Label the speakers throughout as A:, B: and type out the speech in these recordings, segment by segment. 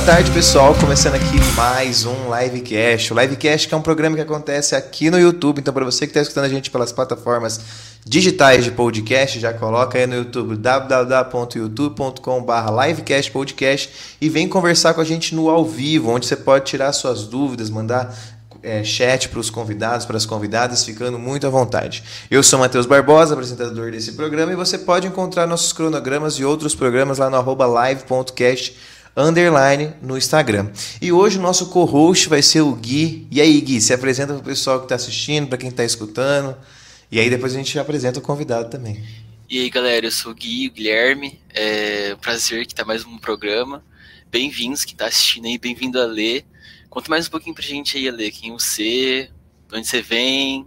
A: Boa tarde, pessoal. Começando aqui mais um Livecast. O Livecast é um programa que acontece aqui no YouTube. Então, para você que está escutando a gente pelas plataformas digitais de podcast, já coloca aí no YouTube www.youtube.com.br livecastpodcast e vem conversar com a gente no ao vivo, onde você pode tirar suas dúvidas, mandar é, chat para os convidados, para as convidadas, ficando muito à vontade. Eu sou Matheus Barbosa, apresentador desse programa, e você pode encontrar nossos cronogramas e outros programas lá no live.cast underline no Instagram. E hoje o nosso co-host vai ser o Gui. E aí, Gui, se apresenta para o pessoal que está assistindo, para quem está escutando. E aí depois a gente apresenta o convidado também.
B: E aí, galera, eu sou o Gui, o Guilherme. É um prazer que tá mais um programa. Bem-vindos quem está assistindo aí, bem-vindo a ler. Conta mais um pouquinho pra gente aí, Ale, quem você, de onde você vem.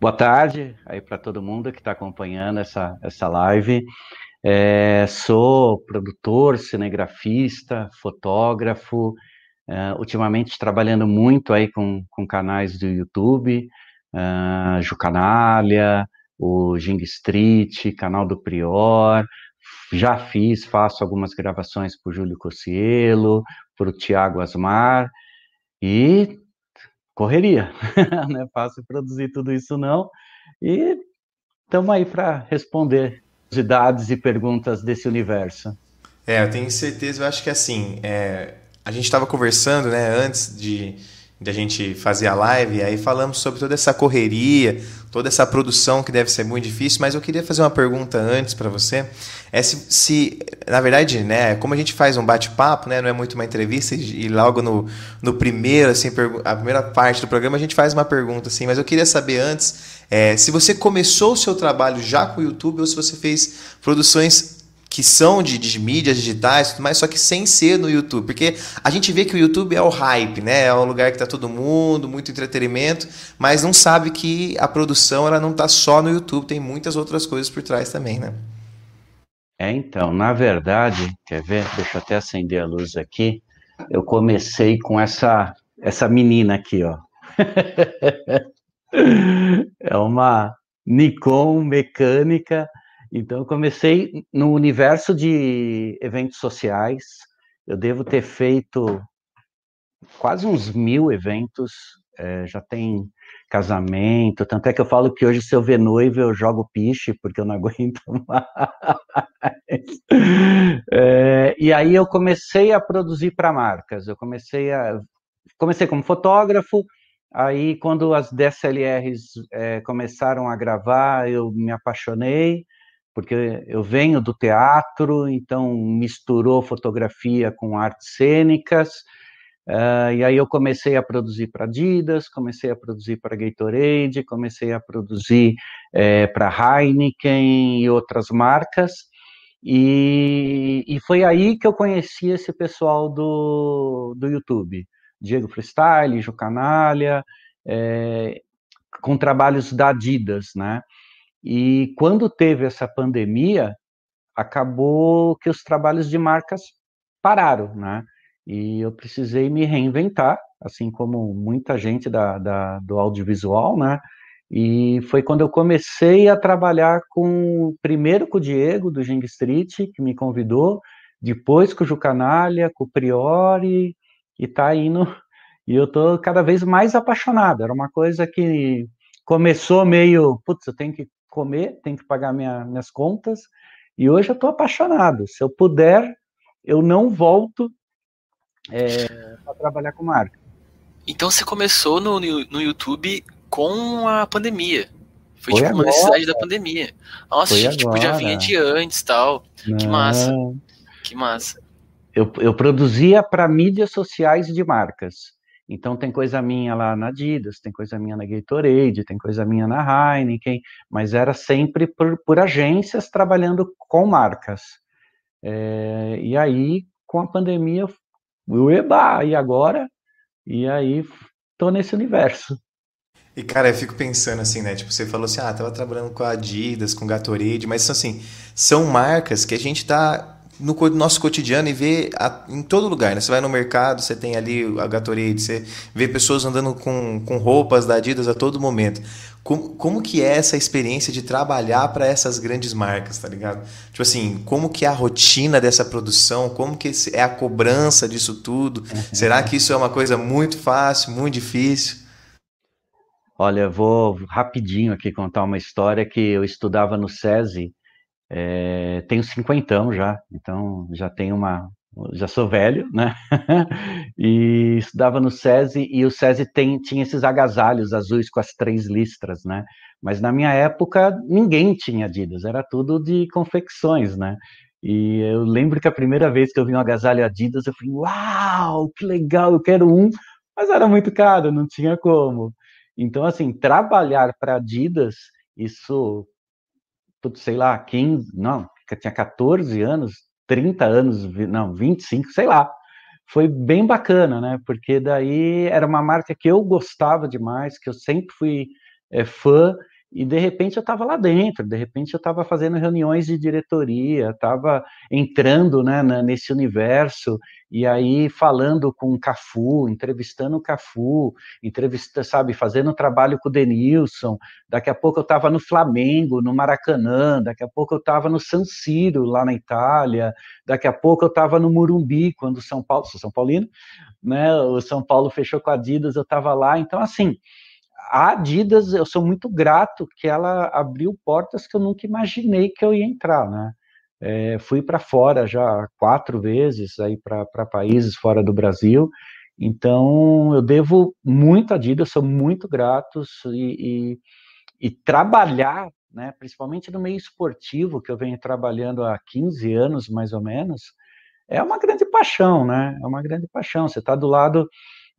C: Boa tarde aí para todo mundo que está acompanhando essa, essa live. É, sou produtor, cinegrafista, fotógrafo, é, ultimamente trabalhando muito aí com, com canais do YouTube, uh, Jucanalha, o Jing Street, canal do Prior, já fiz, faço algumas gravações para o Júlio Cossielo, para o Tiago Asmar, e correria, não é fácil produzir tudo isso não, e estamos aí para responder curiosidades e perguntas desse universo.
A: É, eu tenho certeza, eu acho que assim, é, a gente estava conversando, né, antes de, de a gente fazer a live, aí falamos sobre toda essa correria, toda essa produção que deve ser muito difícil, mas eu queria fazer uma pergunta antes para você. É se, se, na verdade, né, como a gente faz um bate-papo, né, não é muito uma entrevista, e logo no, no primeiro, assim, a primeira parte do programa a gente faz uma pergunta, assim, mas eu queria saber antes é, se você começou o seu trabalho já com o YouTube ou se você fez produções que são de, de mídias digitais, mas só que sem ser no YouTube, porque a gente vê que o YouTube é o hype, né? É o lugar que está todo mundo, muito entretenimento, mas não sabe que a produção ela não está só no YouTube, tem muitas outras coisas por trás também, né?
C: É, então, na verdade, quer ver? Deixa eu até acender a luz aqui. Eu comecei com essa essa menina aqui, ó. é uma Nikon mecânica. Então, eu comecei no universo de eventos sociais. Eu devo ter feito quase uns mil eventos. É, já tem casamento. Tanto é que eu falo que hoje, se eu ver noivo, eu jogo piche, porque eu não aguento mais. É, e aí eu comecei a produzir para marcas. Eu comecei a. Comecei como fotógrafo, Aí, quando as DSLRs é, começaram a gravar, eu me apaixonei, porque eu venho do teatro, então misturou fotografia com artes cênicas. Uh, e aí eu comecei a produzir para Adidas, comecei a produzir para Gatorade, comecei a produzir é, para Heineken e outras marcas. E, e foi aí que eu conheci esse pessoal do, do YouTube. Diego Freestyle, Ju Canalha, é, com trabalhos da Adidas, né? E quando teve essa pandemia, acabou que os trabalhos de marcas pararam, né? E eu precisei me reinventar, assim como muita gente da, da, do audiovisual, né? E foi quando eu comecei a trabalhar com, primeiro com o Diego, do Jing Street, que me convidou, depois com o Ju Canalha, com o Priori, e tá indo. E eu tô cada vez mais apaixonado. Era uma coisa que começou meio, putz, eu tenho que comer, tenho que pagar minha, minhas contas. E hoje eu tô apaixonado. Se eu puder, eu não volto é, para trabalhar com marca.
B: Então você começou no, no YouTube com a pandemia. Foi, Foi tipo agora. uma necessidade da pandemia. Nossa, Foi tipo, já vinha de antes tal. Não. Que massa. Que massa
C: eu, eu produzia para mídias sociais de marcas. Então tem coisa minha lá na Adidas, tem coisa minha na Gatorade, tem coisa minha na Heineken, mas era sempre por, por agências trabalhando com marcas. É, e aí, com a pandemia, eu eba, e agora? E aí, tô nesse universo.
A: E, cara, eu fico pensando assim, né? Tipo, você falou assim, ah, tava trabalhando com a Adidas, com Gatorade, mas assim, são marcas que a gente tá no nosso cotidiano e vê a, em todo lugar, né? Você vai no mercado, você tem ali a Gatorade, você vê pessoas andando com, com roupas da Adidas a todo momento. Como, como que é essa experiência de trabalhar para essas grandes marcas, tá ligado? Tipo assim, como que é a rotina dessa produção? Como que é a cobrança disso tudo? Uhum. Será que isso é uma coisa muito fácil, muito difícil?
C: Olha, vou rapidinho aqui contar uma história que eu estudava no SESI é, tenho 50 anos já, então já tenho uma. Já sou velho, né? e estudava no SESI, e o SESI tem, tinha esses agasalhos azuis com as três listras, né? Mas na minha época, ninguém tinha Adidas, era tudo de confecções, né? E eu lembro que a primeira vez que eu vi um agasalho Adidas, eu falei, uau, que legal, eu quero um, mas era muito caro, não tinha como. Então, assim, trabalhar para Adidas, isso sei lá, 15, não, tinha 14 anos, 30 anos, não, 25, sei lá. Foi bem bacana, né? Porque daí era uma marca que eu gostava demais, que eu sempre fui é, fã, e de repente eu estava lá dentro, de repente eu estava fazendo reuniões de diretoria, estava entrando né, nesse universo e aí falando com o Cafu, entrevistando o Cafu, entrevista, sabe, fazendo trabalho com o Denilson. Daqui a pouco eu estava no Flamengo, no Maracanã, daqui a pouco eu estava no San Siro, lá na Itália, daqui a pouco eu estava no Murumbi, quando o São Paulo, sou São Paulino, né? O São Paulo fechou com a Adidas, eu estava lá, então assim a Adidas, eu sou muito grato que ela abriu portas que eu nunca imaginei que eu ia entrar, né? É, fui para fora já quatro vezes aí para países fora do Brasil, então eu devo muito a Adidas, sou muito grato e, e, e trabalhar, né, principalmente no meio esportivo, que eu venho trabalhando há 15 anos mais ou menos, é uma grande paixão, né? É uma grande paixão. Você está do lado,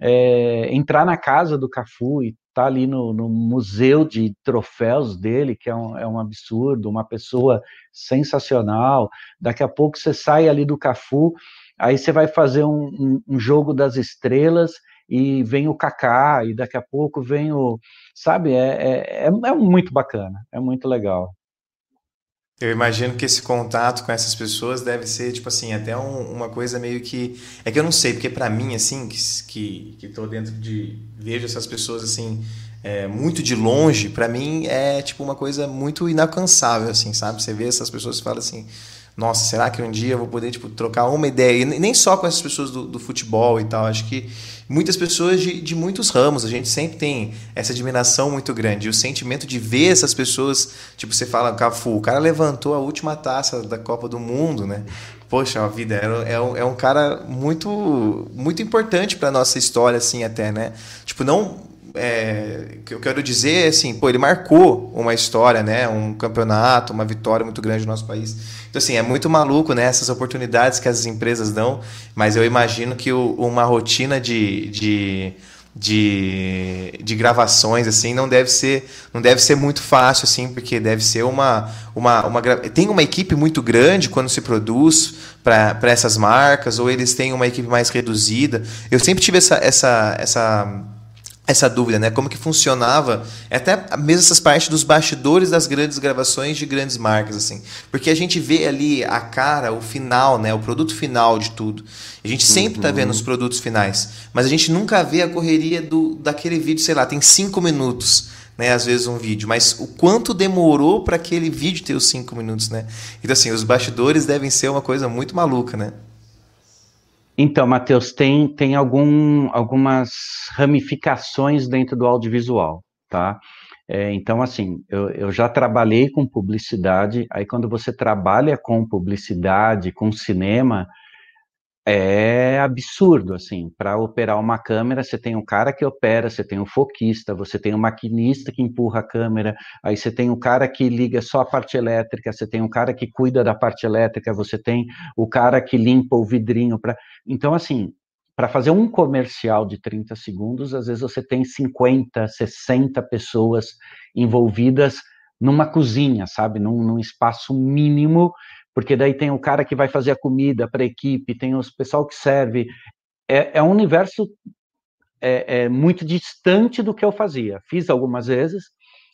C: é, entrar na casa do Cafu e está ali no, no, museu de troféus dele, que é um, é um absurdo, uma pessoa sensacional. Daqui a pouco você sai ali do Cafu, aí você vai fazer um, um, um jogo das estrelas e vem o Kaká, e daqui a pouco vem o. Sabe, é, é, é, é muito bacana, é muito legal.
A: Eu imagino que esse contato com essas pessoas deve ser, tipo assim, até um, uma coisa meio que. É que eu não sei, porque para mim, assim, que, que, tô dentro de. Vejo essas pessoas, assim, é, muito de longe, para mim é, tipo, uma coisa muito inalcançável, assim, sabe? Você vê essas pessoas e fala assim nossa, será que um dia eu vou poder tipo, trocar uma ideia? E nem só com essas pessoas do, do futebol e tal, acho que muitas pessoas de, de muitos ramos, a gente sempre tem essa admiração muito grande. E o sentimento de ver essas pessoas, tipo, você fala, Cafu, o cara levantou a última taça da Copa do Mundo, né? Poxa, a vida é, é, um, é um cara muito muito importante para nossa história, assim, até, né? Tipo, não é, que eu quero dizer assim, pô, ele marcou uma história, né? Um campeonato, uma vitória muito grande no nosso país. Então, assim, é muito maluco, né? Essas oportunidades que as empresas dão, mas eu imagino que o, uma rotina de, de, de, de, gravações, assim, não deve ser não deve ser muito fácil, assim, porque deve ser uma... uma, uma tem uma equipe muito grande quando se produz para essas marcas, ou eles têm uma equipe mais reduzida. Eu sempre tive essa... essa, essa essa dúvida, né? Como que funcionava, até mesmo essas partes dos bastidores das grandes gravações de grandes marcas, assim. Porque a gente vê ali a cara, o final, né? O produto final de tudo. A gente sempre está vendo os produtos finais, mas a gente nunca vê a correria do, daquele vídeo, sei lá, tem cinco minutos, né? Às vezes um vídeo, mas o quanto demorou para aquele vídeo ter os cinco minutos, né? Então, assim, os bastidores devem ser uma coisa muito maluca, né?
C: Então, Matheus, tem, tem algum, algumas ramificações dentro do audiovisual, tá? É, então, assim, eu, eu já trabalhei com publicidade, aí quando você trabalha com publicidade, com cinema, é absurdo, assim, para operar uma câmera, você tem um cara que opera, você tem um foquista, você tem um maquinista que empurra a câmera, aí você tem um cara que liga só a parte elétrica, você tem um cara que cuida da parte elétrica, você tem o cara que limpa o vidrinho para. Então, assim, para fazer um comercial de 30 segundos, às vezes você tem 50, 60 pessoas envolvidas numa cozinha, sabe? Num, num espaço mínimo porque daí tem o cara que vai fazer a comida para a equipe, tem o pessoal que serve. É, é um universo é, é muito distante do que eu fazia. Fiz algumas vezes,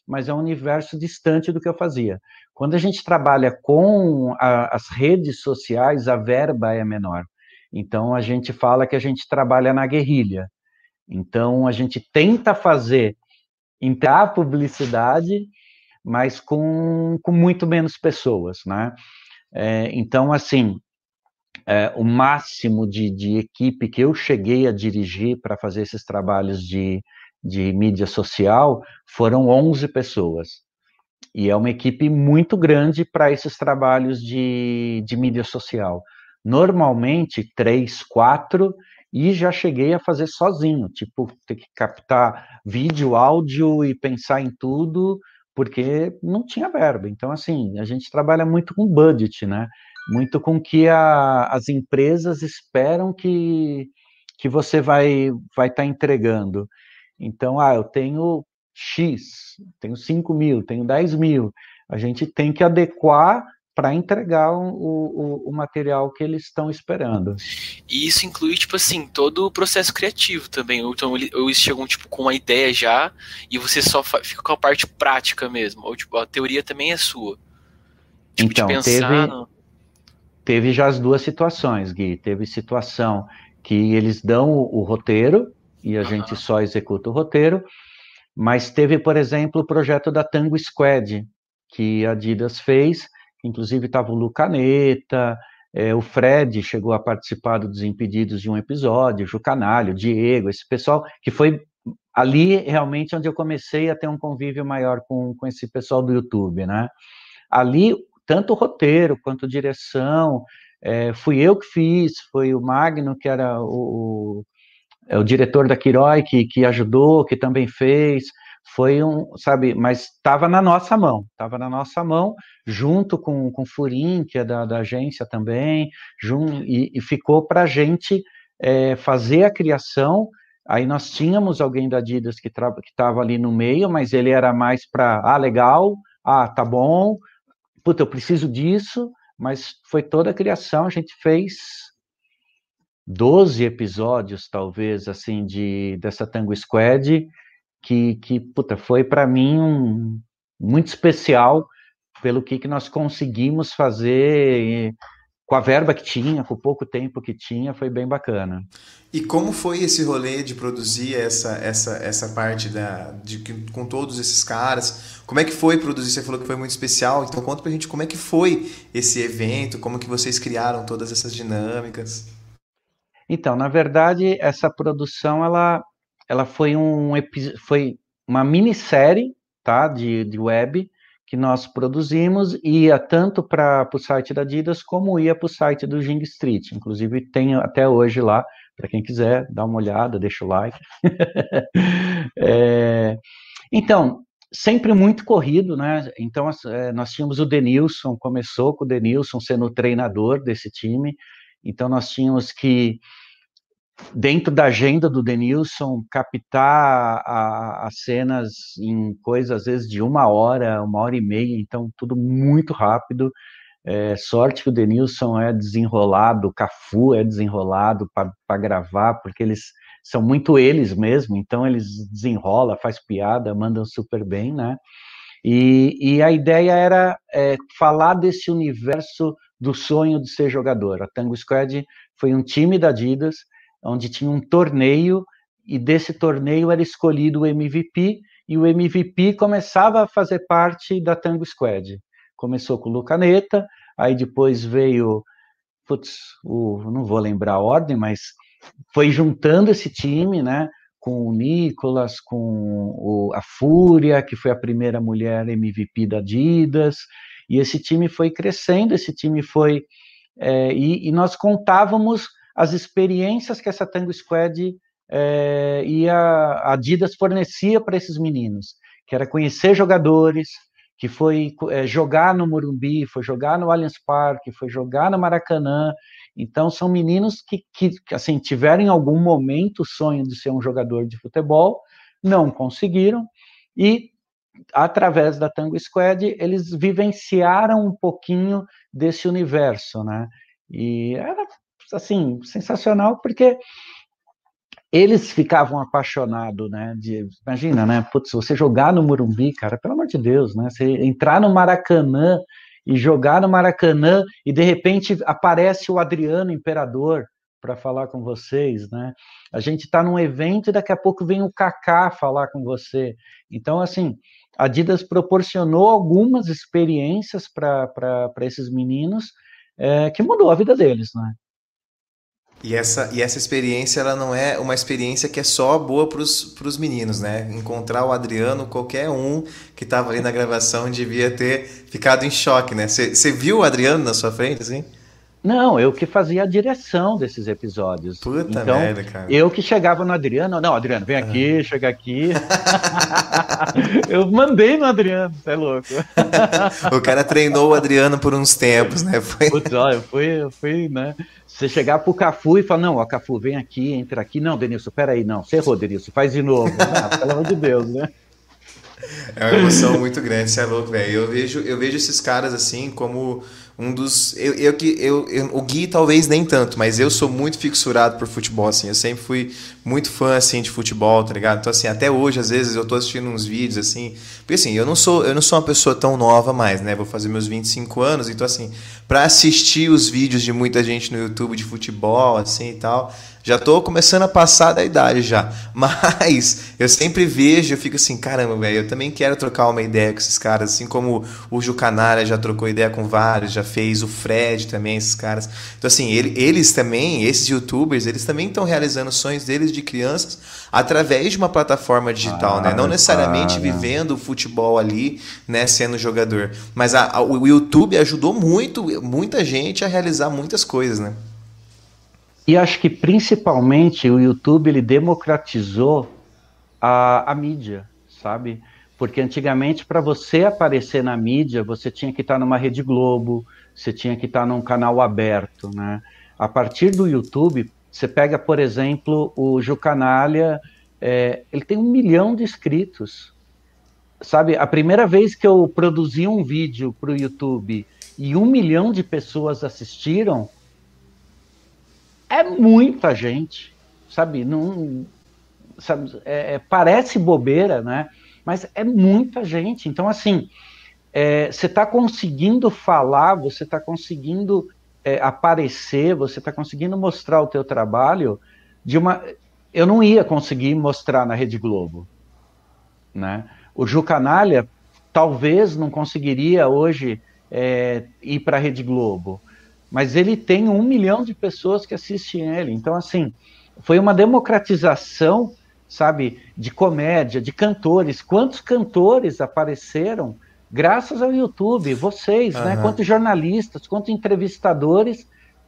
C: mas é um universo distante do que eu fazia. Quando a gente trabalha com a, as redes sociais, a verba é menor. Então a gente fala que a gente trabalha na guerrilha. Então a gente tenta fazer entrar publicidade, mas com, com muito menos pessoas, né? É, então, assim, é, o máximo de, de, equipe que eu cheguei a dirigir para fazer esses trabalhos de, de mídia social foram 11 pessoas. E é uma equipe muito grande para esses trabalhos de, de mídia social. Normalmente, três, quatro, e já cheguei a fazer sozinho, tipo, ter que captar vídeo, áudio e pensar em tudo, porque não tinha verba. Então, assim, a gente trabalha muito com budget, né? Muito com que a, as empresas esperam que, que você vai vai estar tá entregando. Então, ah, eu tenho X, tenho 5 mil, tenho 10 mil. A gente tem que adequar para entregar o, o, o, material que eles estão esperando.
B: E isso inclui, tipo assim, todo o processo criativo também. Então, eles chegam, tipo, com uma ideia já e você só fica com a parte prática mesmo. Ou, tipo, a teoria também é sua.
C: Tipo, então, teve, no... teve já as duas situações, Gui. Teve situação que eles dão o, o roteiro e a uhum. gente só executa o roteiro. Mas teve, por exemplo, o projeto da Tango Squad, que a Adidas fez, inclusive estava o Lucaneta, é, o Fred chegou a participar do Desimpedidos de um episódio, o Canalho, o Diego, esse pessoal, que foi ali realmente onde eu comecei a ter um convívio maior com, com esse pessoal do YouTube, né? Ali, tanto o roteiro quanto direção, é, fui eu que fiz, foi o Magno, que era o, o, é, o diretor da Quiroi, que, que ajudou, que também fez, foi um, sabe, mas estava na nossa mão, estava na nossa mão, junto com, com o Furim, que é da, da agência também, jun, e, e ficou para a gente é, fazer a criação. Aí nós tínhamos alguém da Adidas que estava ali no meio, mas ele era mais para, ah, legal, ah, tá bom, puta, eu preciso disso, mas foi toda a criação, a gente fez 12 episódios, talvez, assim, de dessa Tango Squad, que, que puta, foi para mim um, muito especial pelo que, que nós conseguimos fazer com a verba que tinha, com o pouco tempo que tinha, foi bem bacana.
A: E como foi esse rolê de produzir essa, essa, essa parte da, de, com todos esses caras? Como é que foi produzir? Você falou que foi muito especial, então conta pra gente como é que foi esse evento, como que vocês criaram todas essas dinâmicas.
C: Então, na verdade, essa produção, ela, ela foi um foi uma minissérie, tá, de, de web que nós produzimos ia tanto para o site da Adidas como ia para o site do Jing Street. Inclusive tem até hoje lá para quem quiser dar uma olhada, deixa o like. é, então sempre muito corrido, né? Então é, nós tínhamos o Denilson, começou com o Denilson sendo o treinador desse time. Então nós tínhamos que dentro da agenda do Denilson, captar as cenas em coisas, às vezes, de uma hora, uma hora e meia, então tudo muito rápido. É, sorte que o Denilson é desenrolado, o Cafu é desenrolado para gravar, porque eles são muito eles mesmo, então eles desenrola, faz piada, mandam super bem, né? E, e a ideia era é, falar desse universo do sonho de ser jogador. A Tango Squad foi um time da Adidas onde tinha um torneio e desse torneio era escolhido o MVP e o MVP começava a fazer parte da Tango Squad. Começou com o Lucaneta, aí depois veio, putz, o, não vou lembrar a ordem, mas foi juntando esse time, né? Com o Nicolas, com o, a Fúria, que foi a primeira mulher MVP da Adidas, e esse time foi crescendo, esse time foi. É, e, e nós contávamos as experiências que essa Tango Squad é, e a Adidas fornecia para esses meninos, que era conhecer jogadores, que foi é, jogar no Morumbi, foi jogar no Allianz Parque, foi jogar no Maracanã. Então são meninos que, que assim tiveram em algum momento o sonho de ser um jogador de futebol, não conseguiram e através da Tango Squad eles vivenciaram um pouquinho desse universo, né? E era assim, sensacional, porque eles ficavam apaixonados, né? De, imagina, né? Putz, você jogar no Morumbi, cara, pelo amor de Deus, né? Você entrar no Maracanã e jogar no Maracanã e de repente aparece o Adriano Imperador para falar com vocês, né? A gente está num evento e daqui a pouco vem o Kaká falar com você. Então, assim, a Adidas proporcionou algumas experiências para esses meninos é, que mudou a vida deles, né?
A: E essa, e essa experiência, ela não é uma experiência que é só boa para os meninos, né? Encontrar o Adriano, qualquer um que estava ali na gravação devia ter ficado em choque, né? Você viu o Adriano na sua frente, assim?
C: Não, eu que fazia a direção desses episódios.
A: Puta então, merda, cara.
C: Eu que chegava no Adriano, não, Adriano, vem aqui, ah. chega aqui. eu mandei no Adriano, você é louco.
A: o cara treinou o Adriano por uns tempos, né?
C: Foi... Putz, ó, eu fui, eu fui, né? Você chegar pro Cafu e falar, não, ó, Cafu, vem aqui, entra aqui. Não, Denilson, peraí, não, você errou, Denilson, faz de novo. Ah, pelo amor de Deus, né?
A: É uma emoção muito grande, você é louco, velho. Eu vejo, eu vejo esses caras assim como um dos. Eu, eu, eu, eu, o Gui talvez nem tanto, mas eu sou muito fixurado por futebol, assim. Eu sempre fui muito fã, assim, de futebol, tá ligado? Então, assim, até hoje, às vezes, eu tô assistindo uns vídeos, assim. Porque, assim, eu não sou, eu não sou uma pessoa tão nova mais, né? Vou fazer meus 25 anos, então, assim, para assistir os vídeos de muita gente no YouTube de futebol, assim e tal já tô começando a passar da idade já. Mas eu sempre vejo, eu fico assim, caramba, velho, eu também quero trocar uma ideia com esses caras, assim como o Jucanara já trocou ideia com vários, já fez o Fred também, esses caras. Então, assim, ele, eles também, esses youtubers, eles também estão realizando sonhos deles de crianças através de uma plataforma digital, ah, né? Não necessariamente ah, vivendo o futebol ali, né, sendo jogador. Mas a, a, o YouTube ajudou muito, muita gente a realizar muitas coisas, né?
C: E acho que principalmente o YouTube ele democratizou a, a mídia, sabe? Porque antigamente, para você aparecer na mídia, você tinha que estar numa Rede Globo, você tinha que estar num canal aberto, né? A partir do YouTube, você pega, por exemplo, o Jucanalha, é, ele tem um milhão de inscritos. Sabe, a primeira vez que eu produzi um vídeo para o YouTube e um milhão de pessoas assistiram, é muita gente, sabe? Não, sabe é, é, parece bobeira, né? Mas é muita gente. Então, assim, é, você está conseguindo falar, você está conseguindo é, aparecer, você está conseguindo mostrar o teu trabalho de uma. Eu não ia conseguir mostrar na Rede Globo, né? O Ju Canalha talvez não conseguiria hoje é, ir para a Rede Globo mas ele tem um milhão de pessoas que assistem ele. Então, assim, foi uma democratização, sabe, de comédia, de cantores. Quantos cantores apareceram graças ao YouTube? Vocês, uhum. né? Quantos jornalistas, quantos entrevistadores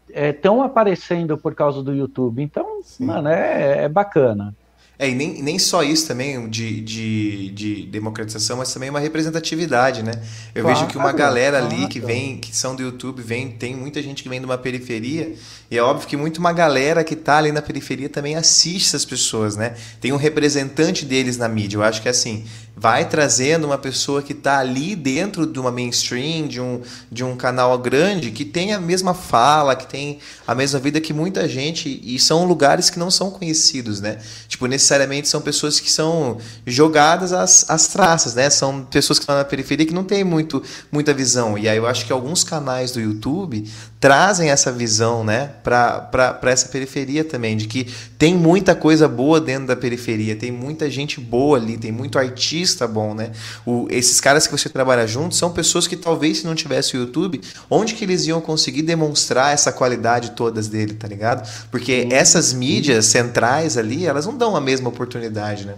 C: estão é, aparecendo por causa do YouTube? Então, Sim. mano, é, é bacana.
A: É, e nem, nem só isso também de, de, de democratização, mas também uma representatividade, né? Eu claro, vejo que uma galera ali claro. que vem, que são do YouTube, vem, tem muita gente que vem de uma periferia, e é óbvio que muito uma galera que tá ali na periferia também assiste essas pessoas, né? Tem um representante deles na mídia. Eu acho que assim, vai trazendo uma pessoa que está ali dentro de uma mainstream, de um, de um canal grande, que tem a mesma fala, que tem a mesma vida que muita gente, e são lugares que não são conhecidos, né? Tipo, necessariamente são pessoas que são jogadas às, às traças, né? São pessoas que estão na periferia que não tem muito, muita visão. E aí eu acho que alguns canais do YouTube trazem essa visão, né, para essa periferia também, de que tem muita coisa boa dentro da periferia, tem muita gente boa ali, tem muito artista bom, né? O, esses caras que você trabalha junto são pessoas que talvez se não tivesse o YouTube, onde que eles iam conseguir demonstrar essa qualidade todas dele, tá ligado? Porque essas mídias centrais ali, elas não dão a mesma oportunidade, né?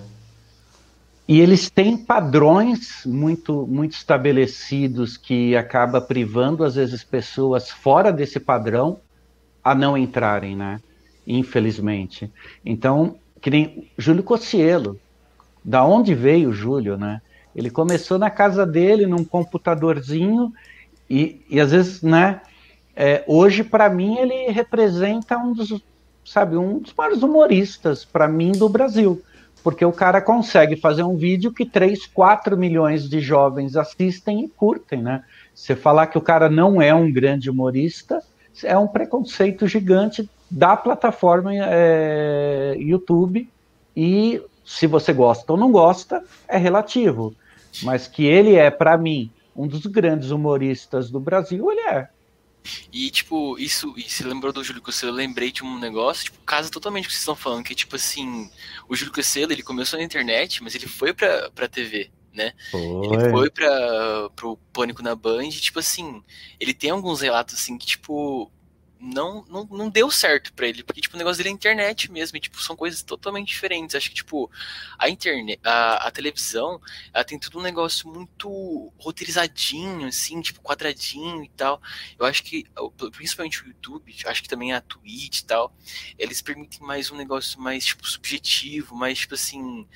C: E eles têm padrões muito, muito estabelecidos que acaba privando, às vezes, pessoas fora desse padrão a não entrarem, né? Infelizmente. Então, que nem Júlio Cossielo. Da onde veio o Júlio, né? Ele começou na casa dele, num computadorzinho, e, e às vezes, né? É, hoje, para mim, ele representa um dos, sabe, um dos maiores humoristas, para mim, do Brasil porque o cara consegue fazer um vídeo que 3, 4 milhões de jovens assistem e curtem, né? Você falar que o cara não é um grande humorista é um preconceito gigante da plataforma é, YouTube e se você gosta ou não gosta é relativo, mas que ele é para mim um dos grandes humoristas do Brasil, ele é.
B: E, tipo, isso, e se lembrou do Júlio Cosselo, eu lembrei de um negócio, tipo, casa totalmente com o que vocês estão falando, que, tipo assim, o Júlio Cosselo, ele começou na internet, mas ele foi pra, pra TV, né? Foi. Ele foi pra, pro Pânico na Band, e, tipo assim, ele tem alguns relatos, assim, que, tipo, não, não, não deu certo para ele, porque tipo, o negócio dele é internet mesmo, e, tipo, são coisas totalmente diferentes. Acho que tipo, a internet, a, a televisão, ela tem tudo um negócio muito roteirizadinho, assim, tipo, quadradinho e tal. Eu acho que, principalmente o YouTube, acho que também a Twitch e tal, eles permitem mais um negócio mais, tipo, subjetivo, mais, tipo assim,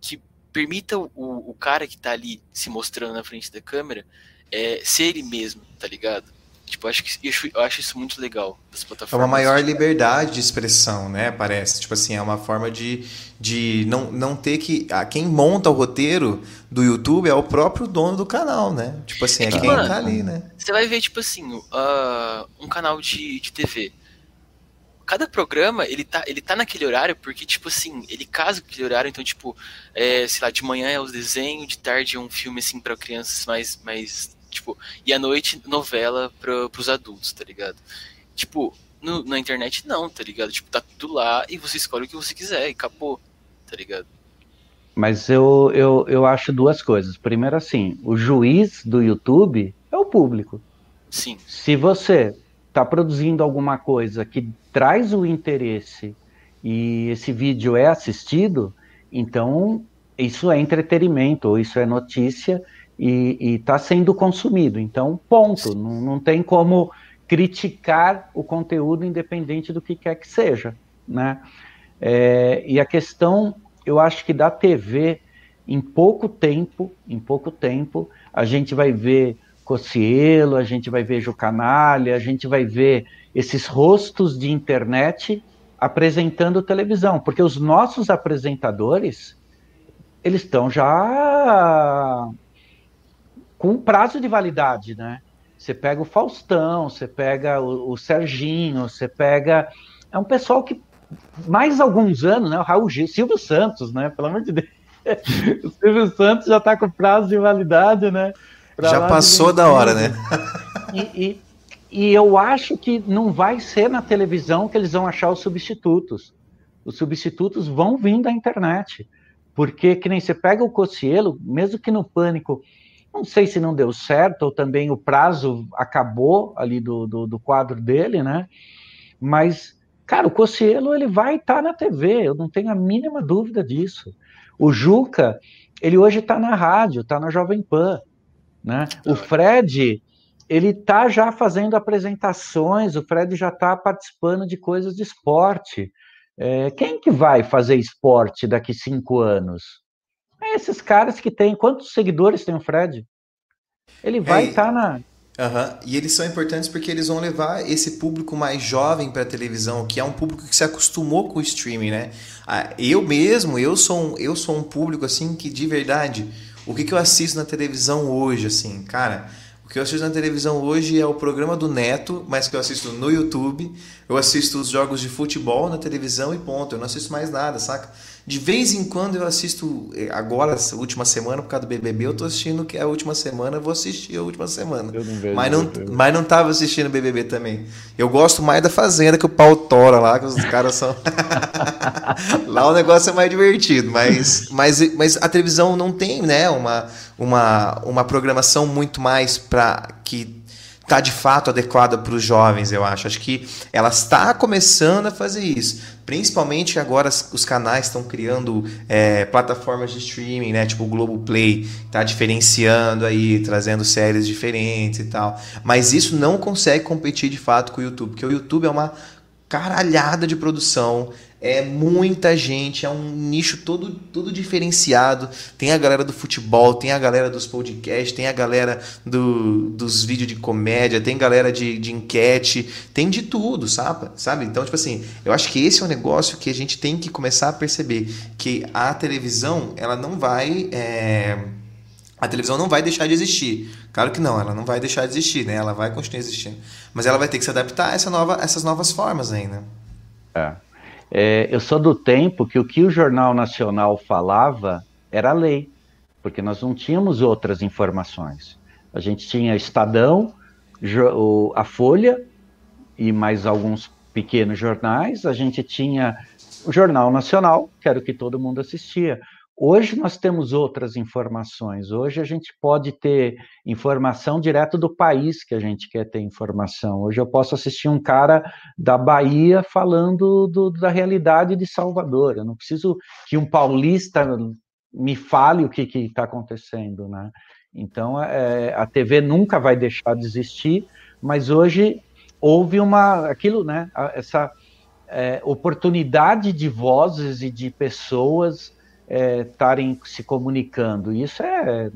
B: que permita o, o cara que tá ali se mostrando na frente da câmera é, ser ele mesmo, tá ligado? Tipo, acho que eu acho isso muito legal das plataformas.
A: É uma maior liberdade de expressão, né? Parece. Tipo assim, é uma forma de, de não, não ter que. Ah, quem monta o roteiro do YouTube é o próprio dono do canal, né? Tipo assim, é, é que, quem mano, tá ali, né?
B: Você vai ver, tipo assim, uh, um canal de, de TV. Cada programa, ele tá, ele tá naquele horário porque, tipo assim, ele casa com aquele horário, então, tipo, é, sei lá, de manhã é os desenhos, de tarde é um filme, assim, para crianças mais, mais Tipo, e à noite, novela pra, pros adultos, tá ligado? Tipo, no, na internet não, tá ligado? Tipo, tá tudo lá e você escolhe o que você quiser e acabou, tá ligado?
C: Mas eu, eu, eu acho duas coisas. Primeiro, assim, o juiz do YouTube é o público.
B: Sim.
C: Se você está produzindo alguma coisa que traz o interesse e esse vídeo é assistido, então isso é entretenimento, ou isso é notícia, e está sendo consumido. Então, ponto. Não, não tem como criticar o conteúdo independente do que quer que seja, né? É, e a questão, eu acho que da TV, em pouco tempo, em pouco tempo, a gente vai ver Cocielo, a gente vai ver Jucanalha, a gente vai ver esses rostos de internet apresentando televisão, porque os nossos apresentadores, eles estão já com prazo de validade, né? Você pega o Faustão, você pega o, o Serginho, você pega. É um pessoal que mais alguns anos, né? O Raul Gil, Silvio Santos, né? Pelo amor de Deus. O Silvio Santos já está com prazo de validade, né?
A: Pra já passou da hora, né?
C: E, e, e eu acho que não vai ser na televisão que eles vão achar os substitutos. Os substitutos vão vir da internet. Porque, que nem você pega o Cocielo, mesmo que no Pânico não sei se não deu certo, ou também o prazo acabou ali do, do, do quadro dele, né? Mas, cara, o Cossielo ele vai estar tá na TV, eu não tenho a mínima dúvida disso. O Juca, ele hoje está na rádio, está na Jovem Pan, né? O Fred, ele está já fazendo apresentações, o Fred já está participando de coisas de esporte. É, quem que vai fazer esporte daqui cinco anos? É esses caras que tem. Quantos seguidores tem o Fred? Ele vai estar é, tá na.
A: Uhum. E eles são importantes porque eles vão levar esse público mais jovem para a televisão, que é um público que se acostumou com o streaming, né? Ah, eu mesmo, eu sou um, eu sou um público assim que de verdade, o que, que eu assisto na televisão hoje, assim, cara, que eu assisto na televisão hoje é o programa do Neto, mas que eu assisto no YouTube. Eu assisto os jogos de futebol na televisão e ponto. Eu não assisto mais nada, saca? De vez em quando eu assisto, eh, agora, essa última semana, por causa do BBB, eu tô assistindo que é a última semana, eu vou assistir a última semana. Eu não vejo mas não, mas não tava assistindo BBB também. Eu gosto mais da Fazenda, que o pau tora lá, que os caras são. lá o negócio é mais divertido, mas, mas, mas a televisão não tem, né, uma, uma, uma programação muito mais para que está de fato adequada para os jovens, eu acho. Acho que ela está começando a fazer isso. Principalmente agora os canais estão criando é, plataformas de streaming, né? Tipo o Globoplay, está diferenciando aí, trazendo séries diferentes e tal. Mas isso não consegue competir de fato com o YouTube, porque o YouTube é uma caralhada de produção, é muita gente, é um nicho todo, todo diferenciado. Tem a galera do futebol, tem a galera dos podcasts, tem a galera do, dos vídeos de comédia, tem galera de, de enquete, tem de tudo, sabe? sabe? Então, tipo assim, eu acho que esse é um negócio que a gente tem que começar a perceber que a televisão, ela não vai. É... A televisão não vai deixar de existir. Claro que não, ela não vai deixar de existir, né? Ela vai continuar existindo. Mas ela vai ter que se adaptar a essa nova, essas novas formas aí, né?
C: É. É, eu sou do tempo que o que o Jornal Nacional falava era lei, porque nós não tínhamos outras informações. A gente tinha Estadão, a Folha e mais alguns pequenos jornais, a gente tinha o Jornal Nacional, que era o que todo mundo assistia. Hoje nós temos outras informações. Hoje a gente pode ter informação direto do país que a gente quer ter informação. Hoje eu posso assistir um cara da Bahia falando do, da realidade de Salvador. Eu não preciso que um paulista me fale o que está acontecendo, né? Então é, a TV nunca vai deixar de existir, mas hoje houve uma aquilo, né? Essa é, oportunidade de vozes e de pessoas estarem é, se comunicando. Isso é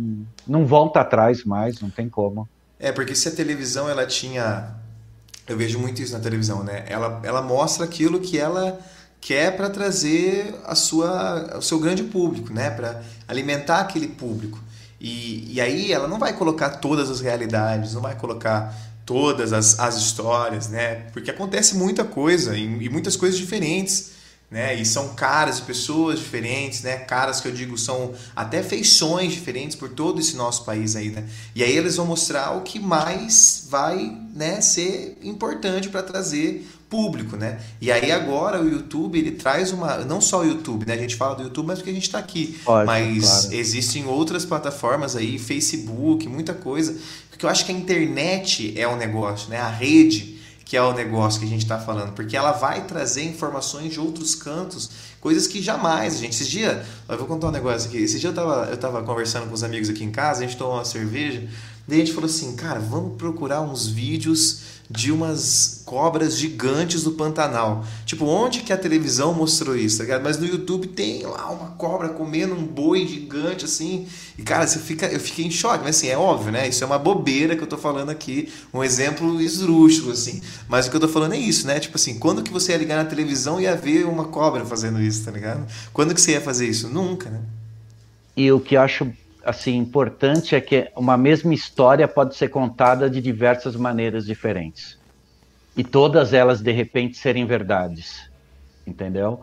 C: não volta atrás mais, não tem como.
A: É porque se a televisão ela tinha, eu vejo muito isso na televisão, né? Ela, ela mostra aquilo que ela quer para trazer a sua, o seu grande público, né? Para alimentar aquele público. E, e aí ela não vai colocar todas as realidades, não vai colocar todas as, as histórias, né? Porque acontece muita coisa e, e muitas coisas diferentes né? E são caras de pessoas diferentes, né? Caras que eu digo são até feições diferentes por todo esse nosso país aí, né? E aí eles vão mostrar o que mais vai, né, ser importante para trazer público, né? E aí agora o YouTube ele traz uma, não só o YouTube, né? A gente fala do YouTube, mas porque a gente está aqui, Pode, mas claro. existem outras plataformas aí, Facebook, muita coisa, porque eu acho que a internet é o um negócio, né? A rede que é o negócio que a gente está falando, porque ela vai trazer informações de outros cantos, coisas que jamais gente. Esses dias, eu vou contar um negócio aqui. Esse dia eu tava, eu tava conversando com os amigos aqui em casa, a gente tomou uma cerveja, daí a gente falou assim, cara, vamos procurar uns vídeos de umas cobras gigantes do Pantanal. Tipo, onde que a televisão mostrou isso, tá ligado? Mas no YouTube tem lá uma cobra comendo um boi gigante assim. E cara, você fica, eu fiquei em choque, mas assim, é óbvio, né? Isso é uma bobeira que eu tô falando aqui, um exemplo esdrúxulo assim. Mas o que eu tô falando é isso, né? Tipo assim, quando que você ia ligar na televisão e ia ver uma cobra fazendo isso, tá ligado? Quando que você ia fazer isso? Nunca, né?
C: E o que eu acho assim importante é que uma mesma história pode ser contada de diversas maneiras diferentes e todas elas de repente serem verdades, entendeu?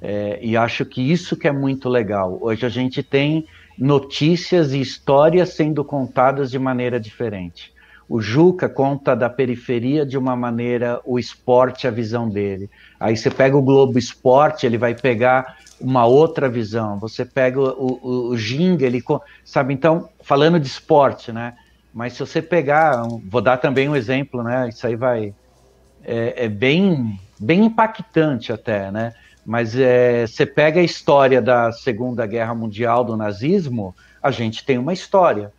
C: É, e acho que isso que é muito legal. Hoje a gente tem notícias e histórias sendo contadas de maneira diferente. O Juca conta da periferia de uma maneira, o esporte, a visão dele. Aí você pega o Globo Esporte, ele vai pegar uma outra visão. Você pega o, o, o ele sabe então falando de esporte, né? Mas se você pegar, vou dar também um exemplo, né? Isso aí vai é, é bem bem impactante até, né? Mas é, você pega a história da Segunda Guerra Mundial do nazismo, a gente tem uma história.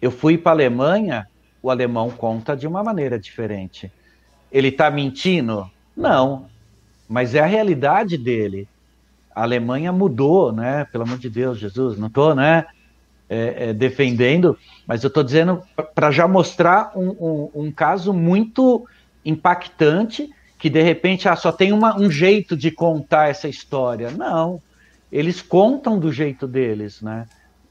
C: Eu fui para a Alemanha, o alemão conta de uma maneira diferente. Ele está mentindo? Não, mas é a realidade dele a Alemanha mudou, né? Pelo amor de Deus, Jesus, não estou, né? É, é, defendendo, mas eu estou dizendo para já mostrar um, um, um, caso muito impactante que de repente ah, só tem uma, um jeito de contar essa história. Não, eles contam do jeito deles, né?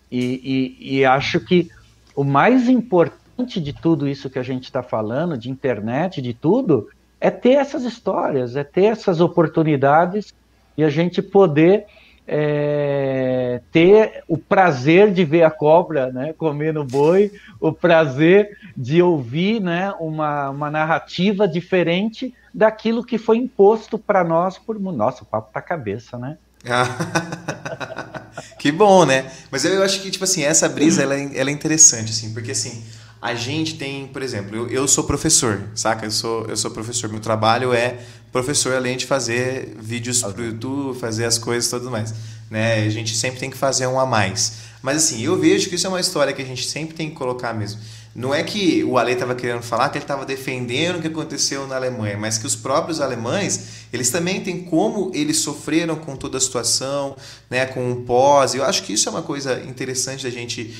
C: E, e, e acho que o mais importante de tudo isso que a gente está falando, de internet, de tudo, é ter essas histórias, é ter essas oportunidades e a gente poder é, ter o prazer de ver a cobra né, comendo boi, o prazer de ouvir né, uma, uma narrativa diferente daquilo que foi imposto para nós por. Nossa, o papo tá cabeça, né?
A: que bom, né? Mas eu acho que, tipo assim, essa brisa ela é, ela é interessante, assim, porque assim a gente tem, por exemplo, eu, eu sou professor, saca? Eu sou, eu sou professor. Meu trabalho é professor, além de fazer vídeos para o YouTube, fazer as coisas e tudo mais. Né? A gente sempre tem que fazer um a mais. Mas assim, eu vejo que isso é uma história que a gente sempre tem que colocar mesmo. Não é que o Ale estava querendo falar que ele estava defendendo o que aconteceu na Alemanha, mas que os próprios alemães, eles também têm como eles sofreram com toda a situação, né, com o pós. Eu acho que isso é uma coisa interessante da gente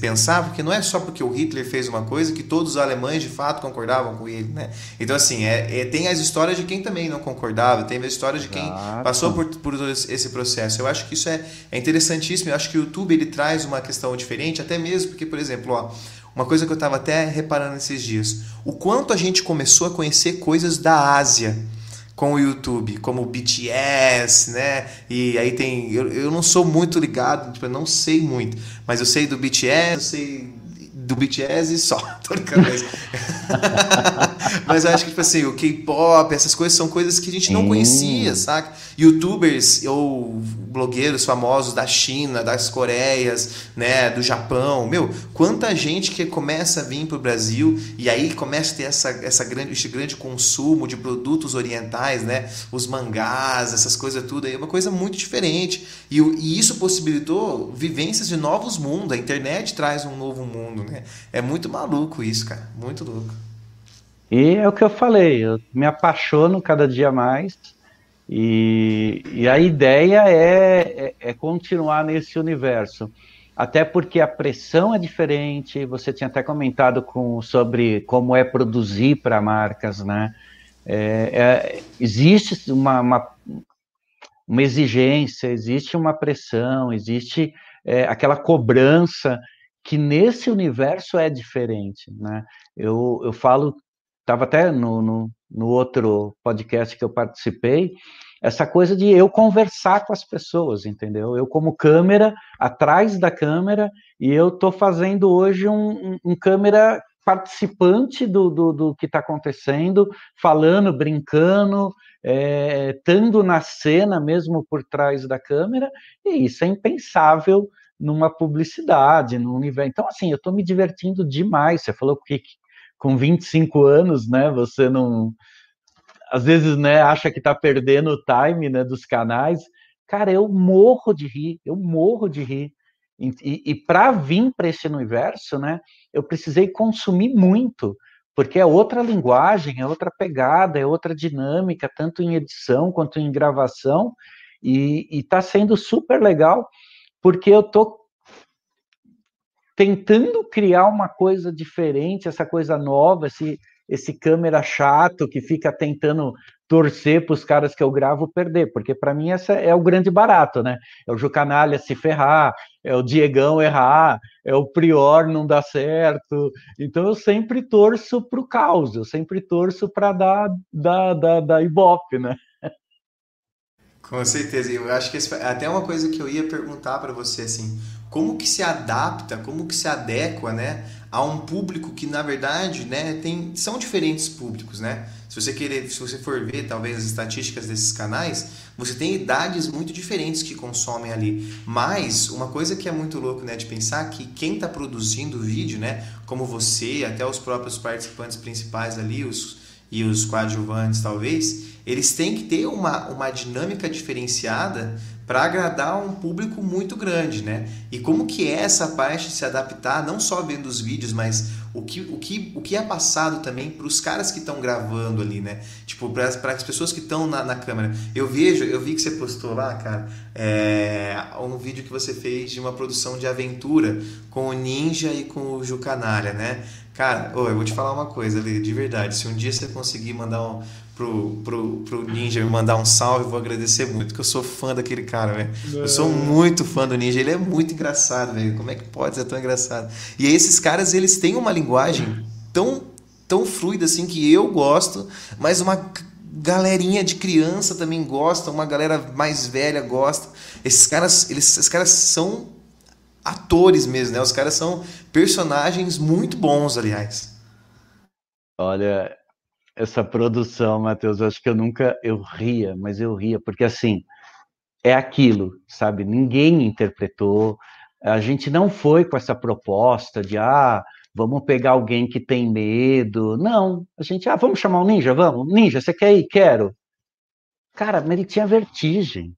A: pensar, porque não é só porque o Hitler fez uma coisa que todos os alemães de fato concordavam com ele, né? Então assim, é, é tem as histórias de quem também não concordava, tem as histórias de quem Exato. passou por, por esse processo. Eu acho que isso é, é interessantíssimo. Eu acho que o YouTube ele traz uma questão diferente, até mesmo porque, por exemplo, ó, uma coisa que eu estava até reparando esses dias. O quanto a gente começou a conhecer coisas da Ásia. com o YouTube, como o BTS, né? E aí tem. Eu, eu não sou muito ligado, tipo, eu não sei muito, mas eu sei do BTS, eu sei do BTS e só. Tô brincando mas... mas eu acho que, tipo assim, o K-pop, essas coisas são coisas que a gente não conhecia, saca? Youtubers ou blogueiros famosos da China, das Coreias, né, do Japão. Meu, quanta gente que começa a vir pro Brasil e aí começa a ter essa, essa grande, esse grande consumo de produtos orientais, né? Os mangás, essas coisas tudo aí, é uma coisa muito diferente. E, e isso possibilitou vivências de novos mundos. A internet traz um novo mundo, né? É muito maluco isso, cara. Muito louco.
C: E é o que eu falei, eu me apaixono cada dia mais. E, e a ideia é, é, é, continuar nesse universo. Até porque a pressão é diferente. Você tinha até comentado com, sobre como é produzir para marcas, né? É, é, existe uma, uma, uma, exigência, existe uma pressão, existe é, aquela cobrança que nesse universo é diferente, né? Eu, eu falo, estava até no, no, no, outro podcast que eu participei, essa coisa de eu conversar com as pessoas, entendeu? Eu como câmera, atrás da câmera, e eu estou fazendo hoje um, um, câmera participante do, do, do que está acontecendo, falando, brincando, é, estando na cena mesmo por trás da câmera, e isso é impensável numa publicidade, num universo. Então, assim, eu estou me divertindo demais. Você falou que com 25 anos, né, você não. Às vezes, né, acha que está perdendo o time né, dos canais. Cara, eu morro de rir, eu morro de rir. E, e, e para vir para esse universo, né, eu precisei consumir muito, porque é outra linguagem, é outra pegada, é outra dinâmica, tanto em edição quanto em gravação, e está sendo super legal porque eu tô tentando criar uma coisa diferente, essa coisa nova, esse, esse câmera chato que fica tentando torcer para os caras que eu gravo perder, porque para mim essa é o grande barato, né? É o Jucanalha se ferrar, é o Diegão errar, é o Prior não dar certo. Então eu sempre torço para o caos, eu sempre torço para dar da, da, da Ibope, né?
A: Com certeza. Eu acho que esse, até uma coisa que eu ia perguntar para você assim, como que se adapta, como que se adequa, né, a um público que na verdade, né, tem são diferentes públicos, né? Se você querer, se você for ver talvez as estatísticas desses canais, você tem idades muito diferentes que consomem ali. Mas uma coisa que é muito louco, né, de pensar que quem está produzindo o vídeo, né, como você, até os próprios participantes principais ali, os e os coadjuvantes talvez, eles têm que ter uma, uma dinâmica diferenciada para agradar um público muito grande, né? E como que é essa parte de se adaptar, não só vendo os vídeos, mas o que, o que, o que é passado também para os caras que estão gravando ali, né? Tipo, para as pessoas que estão na, na câmera. Eu vejo, eu vi que você postou lá, cara, é, um vídeo que você fez de uma produção de aventura com o Ninja e com o Jucanalha, né? Cara, oh, eu vou te falar uma coisa ali, de verdade. Se um dia você conseguir mandar um, pro, pro, pro Ninja me mandar um salve, vou agradecer muito, porque eu sou fã daquele cara, velho. Eu sou muito fã do Ninja, ele é muito engraçado, velho. Como é que pode ser tão engraçado? E aí, esses caras, eles têm uma linguagem tão, tão fluida assim que eu gosto, mas uma galerinha de criança também gosta, uma galera mais velha gosta. Esses caras, eles, esses caras são atores mesmo, né? Os caras são personagens muito bons, aliás.
C: Olha, essa produção, Matheus, eu acho que eu nunca eu ria, mas eu ria porque assim é aquilo, sabe? Ninguém interpretou. A gente não foi com essa proposta de ah, vamos pegar alguém que tem medo. Não, a gente, ah, vamos chamar o ninja, vamos. Ninja, você quer ir? Quero. Cara, mas ele tinha vertigem.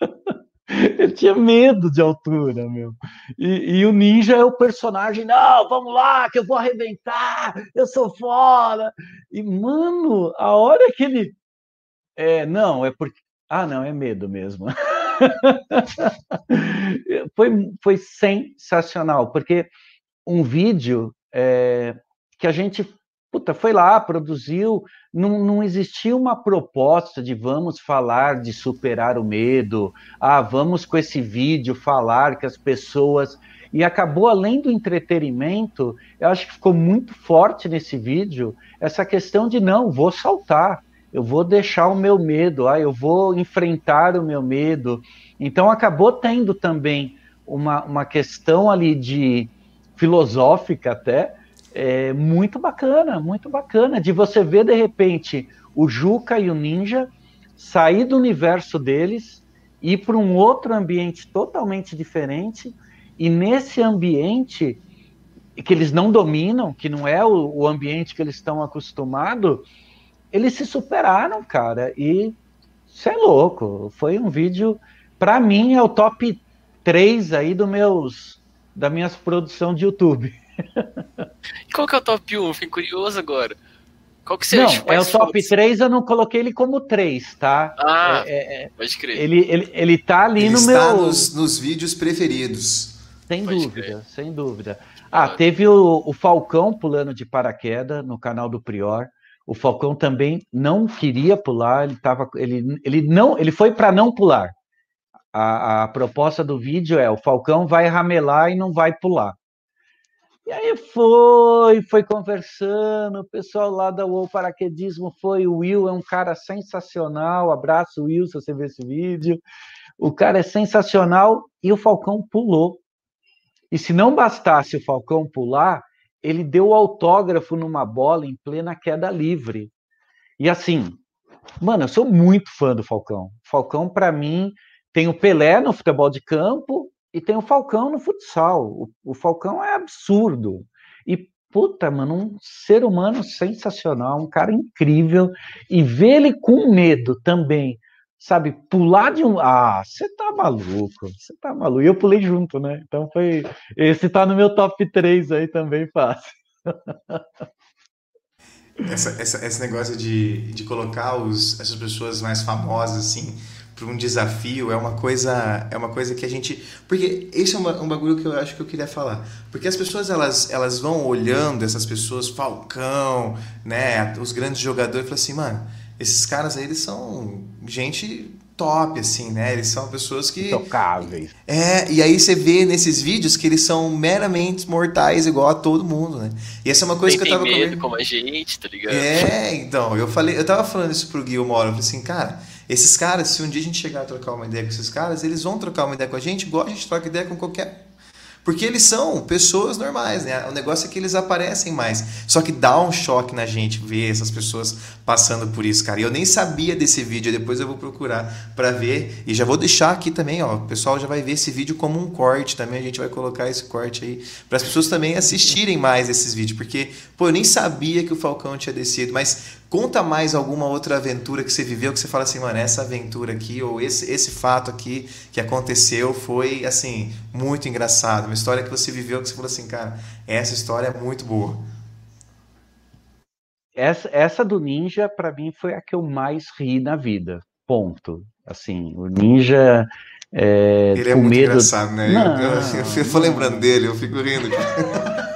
C: Ele tinha medo de altura, meu. E, e, o ninja é o personagem, não, vamos lá, que eu vou arrebentar, eu sou foda. E, mano, a hora que ele. É, não, é porque. Ah, não, é medo mesmo. foi, foi sensacional, porque um vídeo é, que a gente puta, foi lá, produziu, não, não existia uma proposta de vamos falar de superar o medo, ah, vamos com esse vídeo falar que as pessoas. E acabou, além do entretenimento, eu acho que ficou muito forte nesse vídeo essa questão de não, vou saltar. eu vou deixar o meu medo, ah, eu vou enfrentar o meu medo. Então acabou tendo também uma, uma questão ali de filosófica até, é, muito bacana, muito bacana, de você ver de repente o Juca e o Ninja sair do universo deles, ir para um outro ambiente totalmente diferente, e nesse ambiente que eles não dominam, que não é o, o ambiente que eles estão acostumados, eles se superaram, cara, e isso é louco. Foi um vídeo, para mim, é o top 3 aí do meus, da minhas produção de YouTube.
B: Qual que é o top 1? Fiquei curioso agora.
C: Qual que você Não, é o top fotos? 3, eu não coloquei ele como 3, tá?
B: Ah, é, é, é, pode crer.
C: Ele, ele, ele tá ali
A: ele
C: no
A: está
C: meu...
A: Nos, nos vídeos preferidos.
C: Sem pode dúvida, crer. sem dúvida. Ah, teve o, o Falcão pulando de paraquedas no canal do Prior. O Falcão também não queria pular, ele tava, ele, ele não, ele foi para não pular. A, a, proposta do vídeo é o Falcão vai ramelar e não vai pular. E aí foi, foi conversando, o pessoal lá da UOL Paraquedismo foi, o Will é um cara sensacional, abraço Will se você ver esse vídeo, o cara é sensacional, e o Falcão pulou. E se não bastasse o Falcão pular, ele deu autógrafo numa bola em plena queda livre. E assim, mano, eu sou muito fã do Falcão. Falcão, para mim, tem o Pelé no futebol de campo, e tem o Falcão no futsal. O, o Falcão é absurdo. E, puta, mano, um ser humano sensacional, um cara incrível. E ver ele com medo também, sabe? Pular de um. Ah, você tá maluco, você tá maluco. E eu pulei junto, né? Então foi. Esse tá no meu top 3 aí também, fácil.
A: Essa, essa, esse negócio de, de colocar os, essas pessoas mais famosas, assim, para um desafio é uma coisa é uma coisa que a gente porque esse é uma, um bagulho que eu acho que eu queria falar. Porque as pessoas elas elas vão olhando essas pessoas Falcão né os grandes jogadores e falam assim mano esses caras aí eles são gente top assim né eles são pessoas que
C: tocáveis
A: é e aí você vê nesses vídeos que eles são meramente mortais igual a todo mundo né. E essa é uma coisa
B: Tem
A: que eu tava
B: medo como a gente tá ligado?
A: É então eu falei eu tava falando isso pro Gui uma hora eu falei assim cara esses caras, se um dia a gente chegar a trocar uma ideia com esses caras, eles vão trocar uma ideia com a gente, igual a gente troca ideia com qualquer porque eles são pessoas normais, né? O negócio é que eles aparecem mais. Só que dá um choque na gente ver essas pessoas passando por isso, cara. E eu nem sabia desse vídeo, depois eu vou procurar para ver. E já vou deixar aqui também, ó. O pessoal já vai ver esse vídeo como um corte também. A gente vai colocar esse corte aí para as pessoas também assistirem mais esses vídeos. Porque, pô, eu nem sabia que o Falcão tinha descido. Mas Conta mais alguma outra aventura que você viveu que você fala assim, mano, essa aventura aqui ou esse, esse fato aqui que aconteceu foi, assim, muito engraçado. Uma história que você viveu que você falou assim, cara, essa história é muito boa.
C: Essa, essa do Ninja, para mim, foi a que eu mais ri na vida. Ponto. Assim, o Ninja. É,
A: Ele é muito medo... engraçado, né? Não, eu, eu, eu, eu fico lembrando dele, eu fico rindo.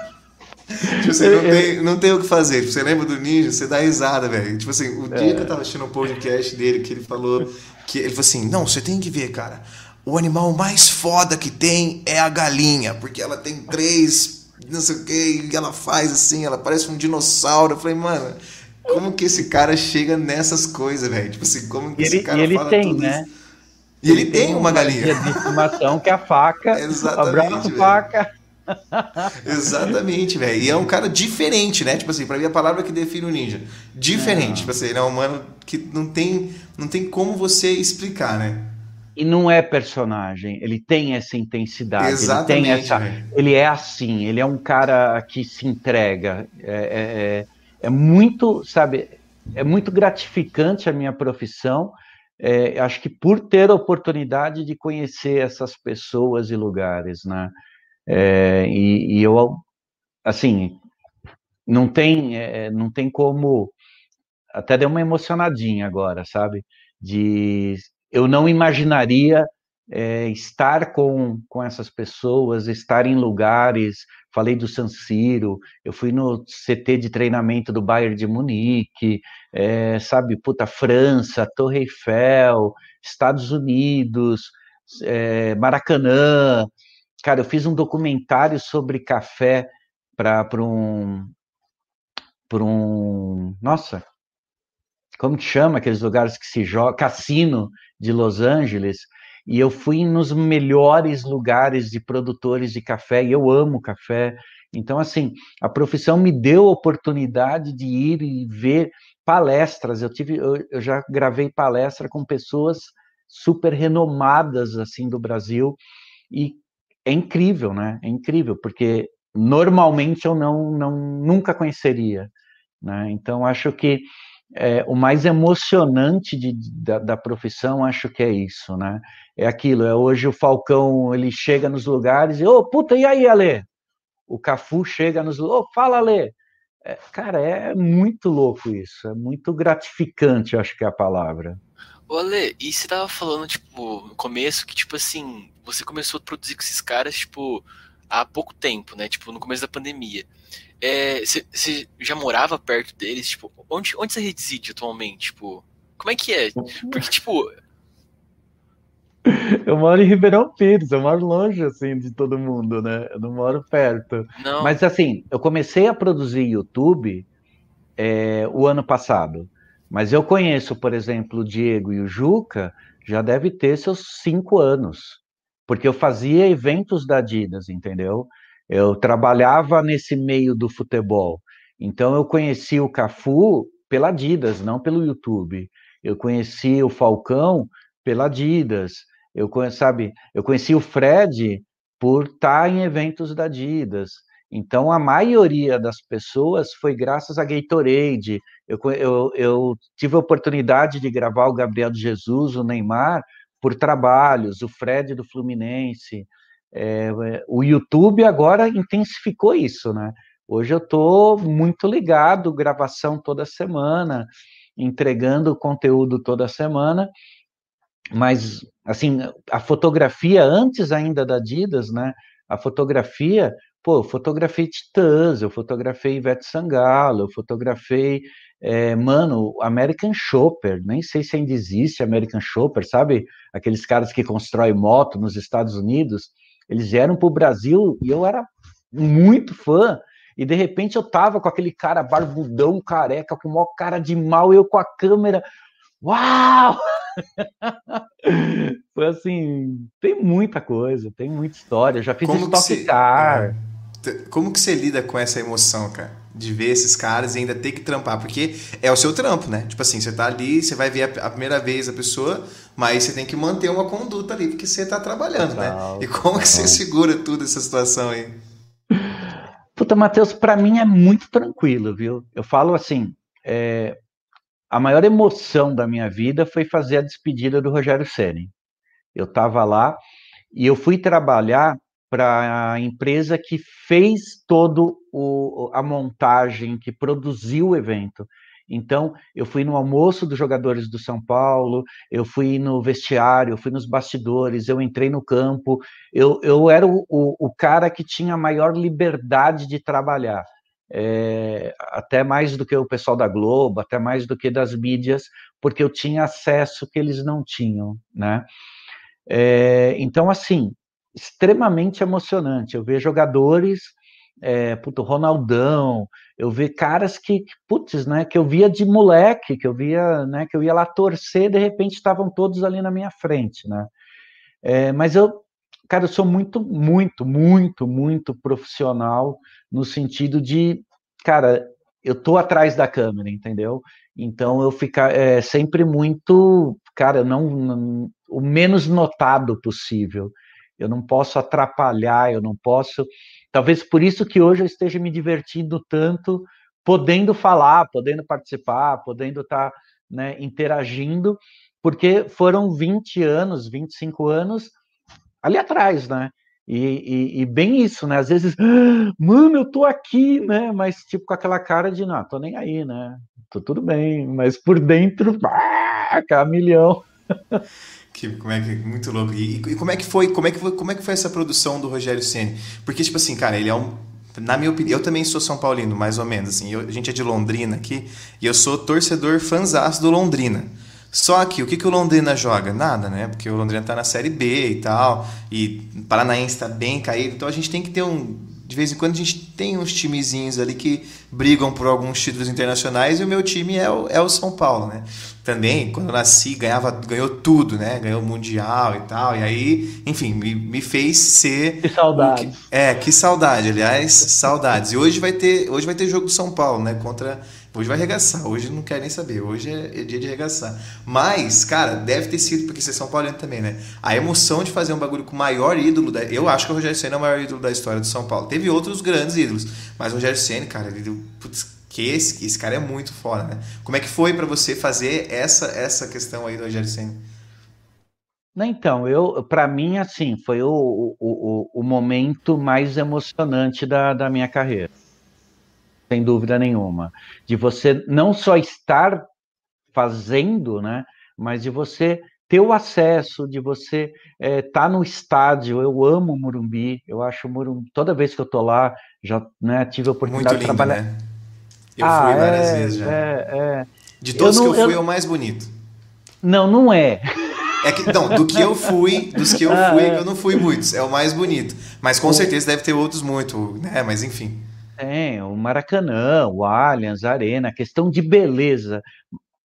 A: tipo assim, não tem, não tem o que fazer. Tipo, você lembra do Ninja, você dá risada, velho. Tipo assim, o dia é. que eu tava assistindo um podcast dele, que ele falou que ele falou assim: não, você tem que ver, cara. O animal mais foda que tem é a galinha, porque ela tem três, não sei o que, e ela faz assim, ela parece um dinossauro. Eu falei, mano, como que esse cara chega nessas coisas, velho? Tipo assim, como que
C: ele,
A: esse cara
C: ele
A: fala
C: tem,
A: tudo
C: né?
A: isso? E ele, ele tem, tem uma galinha.
C: De estimação que é a faca.
A: Exatamente.
C: Abraço, faca.
A: Exatamente, velho. E é um cara diferente, né? Tipo assim, pra mim a palavra que define o ninja. Diferente. É. Tipo assim, ele é um humano que não tem, não tem como você explicar, né?
C: E não é personagem, ele tem essa intensidade.
A: Exatamente.
C: Ele, tem essa, ele é assim, ele é um cara que se entrega. É, é, é, é muito, sabe, é muito gratificante a minha profissão. É, acho que por ter a oportunidade de conhecer essas pessoas e lugares, né? É, e, e, eu, assim, não tem, é, não tem como. Até deu uma emocionadinha agora, sabe? De eu não imaginaria é, estar com, com essas pessoas, estar em lugares. Falei do San Siro, eu fui no CT de treinamento do Bayern de Munique, é, sabe, puta, França, Torre Eiffel, Estados Unidos, é, Maracanã, Cara, eu fiz um documentário sobre café para um. Para um. Nossa! como que chama aqueles lugares que se joga, cassino de Los Angeles, e eu fui nos melhores lugares de produtores de café, e eu amo café. Então, assim, a profissão me deu a oportunidade de ir e ver palestras. Eu tive, eu, eu já gravei palestra com pessoas super renomadas assim do Brasil e é incrível, né? É incrível porque normalmente eu não, não nunca conheceria, né? Então acho que é, o mais emocionante de, da, da, profissão, acho que é isso, né? É aquilo, é hoje o Falcão, ele chega nos lugares e, ô, oh, puta, e aí, Ale? O Cafu chega nos lugares, ô, oh, fala, Ale! É, cara, é muito louco isso, é muito gratificante, acho que é a palavra.
B: Ô, Ale, e você tava falando, tipo, no começo, que, tipo assim, você começou a produzir com esses caras, tipo, há pouco tempo, né? Tipo, no começo da pandemia. É, você, você já morava perto deles? Tipo, onde, onde você reside atualmente? Tipo, como é que é? Porque, tipo.
C: Eu moro em Ribeirão Pires, eu moro longe, assim, de todo mundo, né? Eu não moro perto. Não. Mas, assim, eu comecei a produzir YouTube é, o ano passado. Mas eu conheço, por exemplo, o Diego e o Juca, já deve ter seus cinco anos. Porque eu fazia eventos da Adidas, entendeu? Eu trabalhava nesse meio do futebol. Então eu conheci o Cafu pela Adidas, não pelo YouTube. Eu conheci o Falcão pela Adidas. Eu sabe, eu conheci o Fred por estar em eventos da Adidas. Então a maioria das pessoas foi graças a Gatorade. Eu, eu, eu tive a oportunidade de gravar o Gabriel de Jesus, o Neymar, por trabalhos, o Fred do Fluminense. É, o YouTube agora intensificou isso, né? Hoje eu estou muito ligado, gravação toda semana, entregando conteúdo toda semana, mas assim, a fotografia antes ainda da Adidas, né? A fotografia, pô, eu fotografei Titãs, eu fotografei Ivete Sangalo, eu fotografei, é, mano, American Shopper, nem sei se ainda existe American Shopper, sabe? Aqueles caras que constroem moto nos Estados Unidos. Eles vieram para o Brasil e eu era muito fã. E de repente eu tava com aquele cara barbudão, careca, com maior cara de mal, eu com a câmera. Uau! Foi assim, tem muita coisa, tem muita história. Já fiz Como Stock Car.
A: É, como que você lida com essa emoção, cara? de ver esses caras e ainda ter que trampar, porque é o seu trampo, né? Tipo assim, você tá ali, você vai ver a, primeira vez a pessoa, mas você tem que manter uma conduta ali, porque você tá trabalhando, né? total, né? E como que você segura tudo essa situação aí?
C: Puta, Matheus, para mim é muito tranquilo, viu? Eu falo assim, é, a maior emoção da minha vida foi fazer a despedida do Rogério Ceni. Eu tava lá e eu fui trabalhar para a empresa que fez todo o, a montagem, que produziu o evento. Então, eu fui no almoço dos jogadores do São Paulo, eu fui no vestiário, eu fui nos bastidores, eu entrei no campo, eu, eu era o, o, o cara que tinha a maior liberdade de trabalhar. É, até mais do que o pessoal da Globo, até mais do que das mídias, porque eu tinha acesso que eles não tinham, né? É, então, assim, extremamente emocionante. Eu ver jogadores, é, puto, Ronaldão, eu ver caras que, putz, né, que eu via de moleque, que eu via, né, que eu ia lá torcer, de repente estavam todos ali na minha frente, né? É, mas eu, cara, eu sou muito, muito, muito, muito profissional no sentido de, cara, eu tô atrás da câmera, entendeu? Então eu ficar é, sempre muito, cara, não, não o menos notado possível eu não posso atrapalhar, eu não posso. Talvez por isso que hoje eu esteja me divertindo tanto, podendo falar, podendo participar, podendo estar tá, né, interagindo, porque foram 20 anos, 25 anos ali atrás, né? E, e, e, bem isso, né? Às vezes, ah, mano, eu tô aqui, né? Mas tipo com aquela cara de, não, tô nem aí, né? Tô tudo bem, mas por dentro, ah, cá milhão.
A: Que, como é que muito louco. E, e, como é que foi, como é que foi, como é que foi essa produção do Rogério Ceni? Porque tipo assim, cara, ele é um na minha opinião, eu também sou São Paulino, mais ou menos assim. Eu, a gente é de Londrina aqui e eu sou torcedor fanzaço do Londrina. Só que o que, que o Londrina joga? Nada, né? Porque o Londrina tá na Série B e tal, e o Paranaense tá bem caído, então a gente tem que ter um de vez em quando a gente tem uns timezinhos ali que brigam por alguns títulos internacionais e o meu time é o, é o São Paulo, né? Também, quando eu nasci, ganhava, ganhou tudo, né? Ganhou o Mundial e tal. E aí, enfim, me, me fez ser.
C: Que saudade.
A: Que, é, que saudade, aliás, saudades. E hoje vai ter, hoje vai ter jogo do São Paulo, né? Contra Hoje vai arregaçar, hoje não quer nem saber, hoje é, é dia de arregaçar. Mas, cara, deve ter sido, porque vocês são paulinos também, né? A emoção de fazer um bagulho com o maior ídolo, da, eu acho que o Rogério Senna é o maior ídolo da história do São Paulo. Teve outros grandes ídolos, mas o Rogério Senna, cara, ele, putz, que esse, esse cara é muito foda, né? Como é que foi para você fazer essa, essa questão aí do Rogério Senna?
C: Então, eu, para mim, assim, foi o, o, o, o momento mais emocionante da, da minha carreira sem dúvida nenhuma. De você não só estar fazendo, né, mas de você ter o acesso, de você estar é, tá no estádio. Eu amo o Morumbi, eu acho o Morumbi, toda vez que eu tô lá, já né, tive a oportunidade
A: lindo,
C: de trabalhar.
A: Né? Eu ah, fui várias é, vezes já.
C: É, é.
A: De todos não, que eu fui, eu... é o mais bonito.
C: Não, não é.
A: É que, não, do que eu fui, dos que eu ah, fui, é. eu não fui muitos. É o mais bonito. Mas com certeza deve ter outros muito, né? Mas enfim.
C: Tem, o Maracanã, o Allianz Arena, questão de beleza.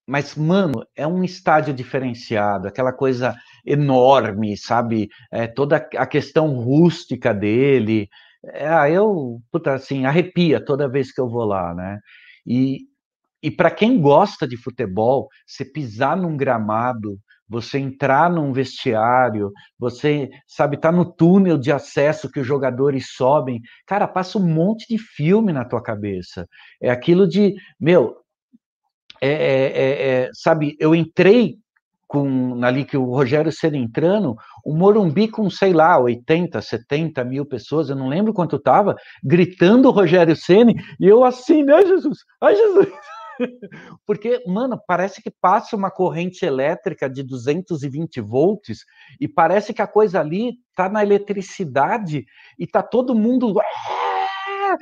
C: Mas, mano, é um estádio diferenciado, aquela coisa enorme, sabe? É, toda a questão rústica dele. É, eu, puta, assim, arrepia toda vez que eu vou lá, né? E, e para quem gosta de futebol, você pisar num gramado você entrar num vestiário, você, sabe, tá no túnel de acesso que os jogadores sobem, cara, passa um monte de filme na tua cabeça. É aquilo de, meu, é, é, é, é sabe, eu entrei com ali que o Rogério Ceni entrando, o Morumbi com, sei lá, 80, 70 mil pessoas, eu não lembro quanto tava, gritando Rogério Ceni, e eu assim, né, Jesus? Ai, Jesus! Porque, mano, parece que passa uma corrente elétrica de 220 volts e parece que a coisa ali tá na eletricidade e tá todo mundo. Ah!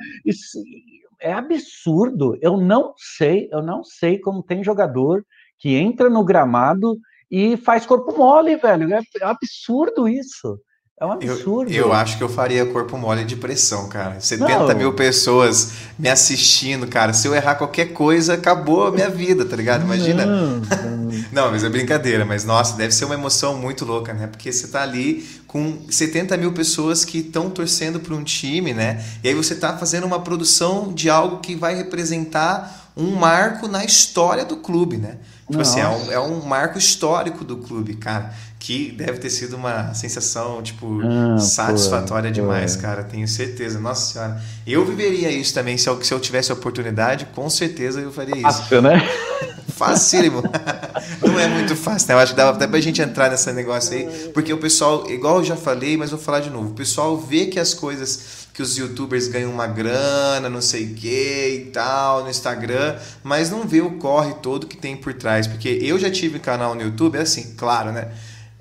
C: É absurdo. Eu não sei, eu não sei como tem jogador que entra no gramado e faz corpo mole, velho. É absurdo isso. É um absurdo.
A: Eu, eu, acho que eu faria corpo mole de pressão, cara. 70 não. mil pessoas me assistindo, cara. Se eu errar qualquer coisa, acabou a minha vida, tá ligado? Imagina. Não, não. não, mas é brincadeira. Mas, nossa, deve ser uma emoção muito louca, né? Porque você tá ali com 70 mil pessoas que estão torcendo para um time, né? E aí você tá fazendo uma produção de algo que vai representar um marco na história do clube, né? Tipo assim, é um, é um marco histórico do clube, cara que deve ter sido uma sensação, tipo, ah, satisfatória pô, demais, pô. cara, tenho certeza. Nossa senhora. Eu viveria isso também, se eu, se eu tivesse a oportunidade, com certeza eu faria isso.
C: Fácil, né?
A: Facílimo. Não é muito fácil, né? Eu acho que dava até pra gente entrar nesse negócio aí, porque o pessoal, igual eu já falei, mas vou falar de novo, o pessoal vê que as coisas que os youtubers ganham uma grana, não sei o que e tal, no Instagram, mas não vê o corre todo que tem por trás. Porque eu já tive canal no YouTube, é assim, claro, né?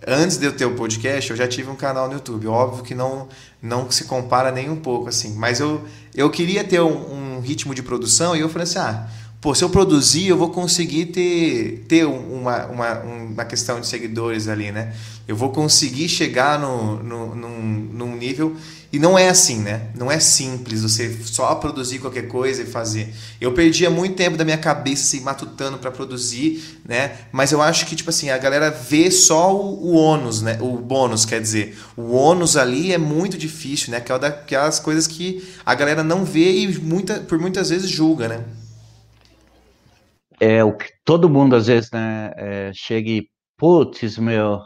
A: Antes de eu ter o podcast, eu já tive um canal no YouTube. Óbvio que não, não se compara nem um pouco, assim. Mas eu, eu queria ter um, um ritmo de produção e eu falei assim, ah, pô, se eu produzir, eu vou conseguir ter, ter uma, uma, uma questão de seguidores ali, né? Eu vou conseguir chegar no, no, num, num nível e não é assim, né? Não é simples você só produzir qualquer coisa e fazer. Eu perdia muito tempo da minha cabeça se assim, matutando para produzir, né? Mas eu acho que tipo assim, a galera vê só o, o ônus, né? O bônus, quer dizer, o ônus ali é muito difícil, né? Aquela daquelas coisas que a galera não vê e muita, por muitas vezes julga, né?
C: É o que todo mundo às vezes, né, é, chega e putz, meu,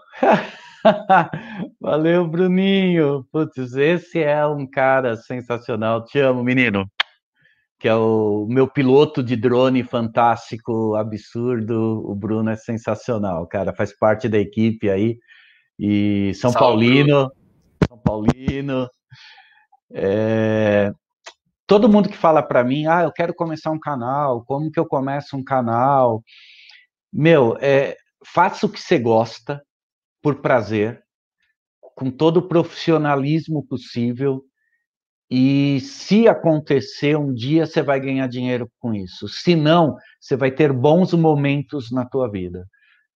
C: Valeu, Bruninho. Putz, esse é um cara sensacional. Te amo, menino. Que é o meu piloto de drone fantástico, absurdo. O Bruno é sensacional, cara. Faz parte da equipe aí. E São Salve. Paulino. São Paulino. É... Todo mundo que fala para mim, ah, eu quero começar um canal, como que eu começo um canal? Meu, é, faça o que você gosta, por prazer, com todo o profissionalismo possível. E se acontecer um dia, você vai ganhar dinheiro com isso. Se não, você vai ter bons momentos na tua vida.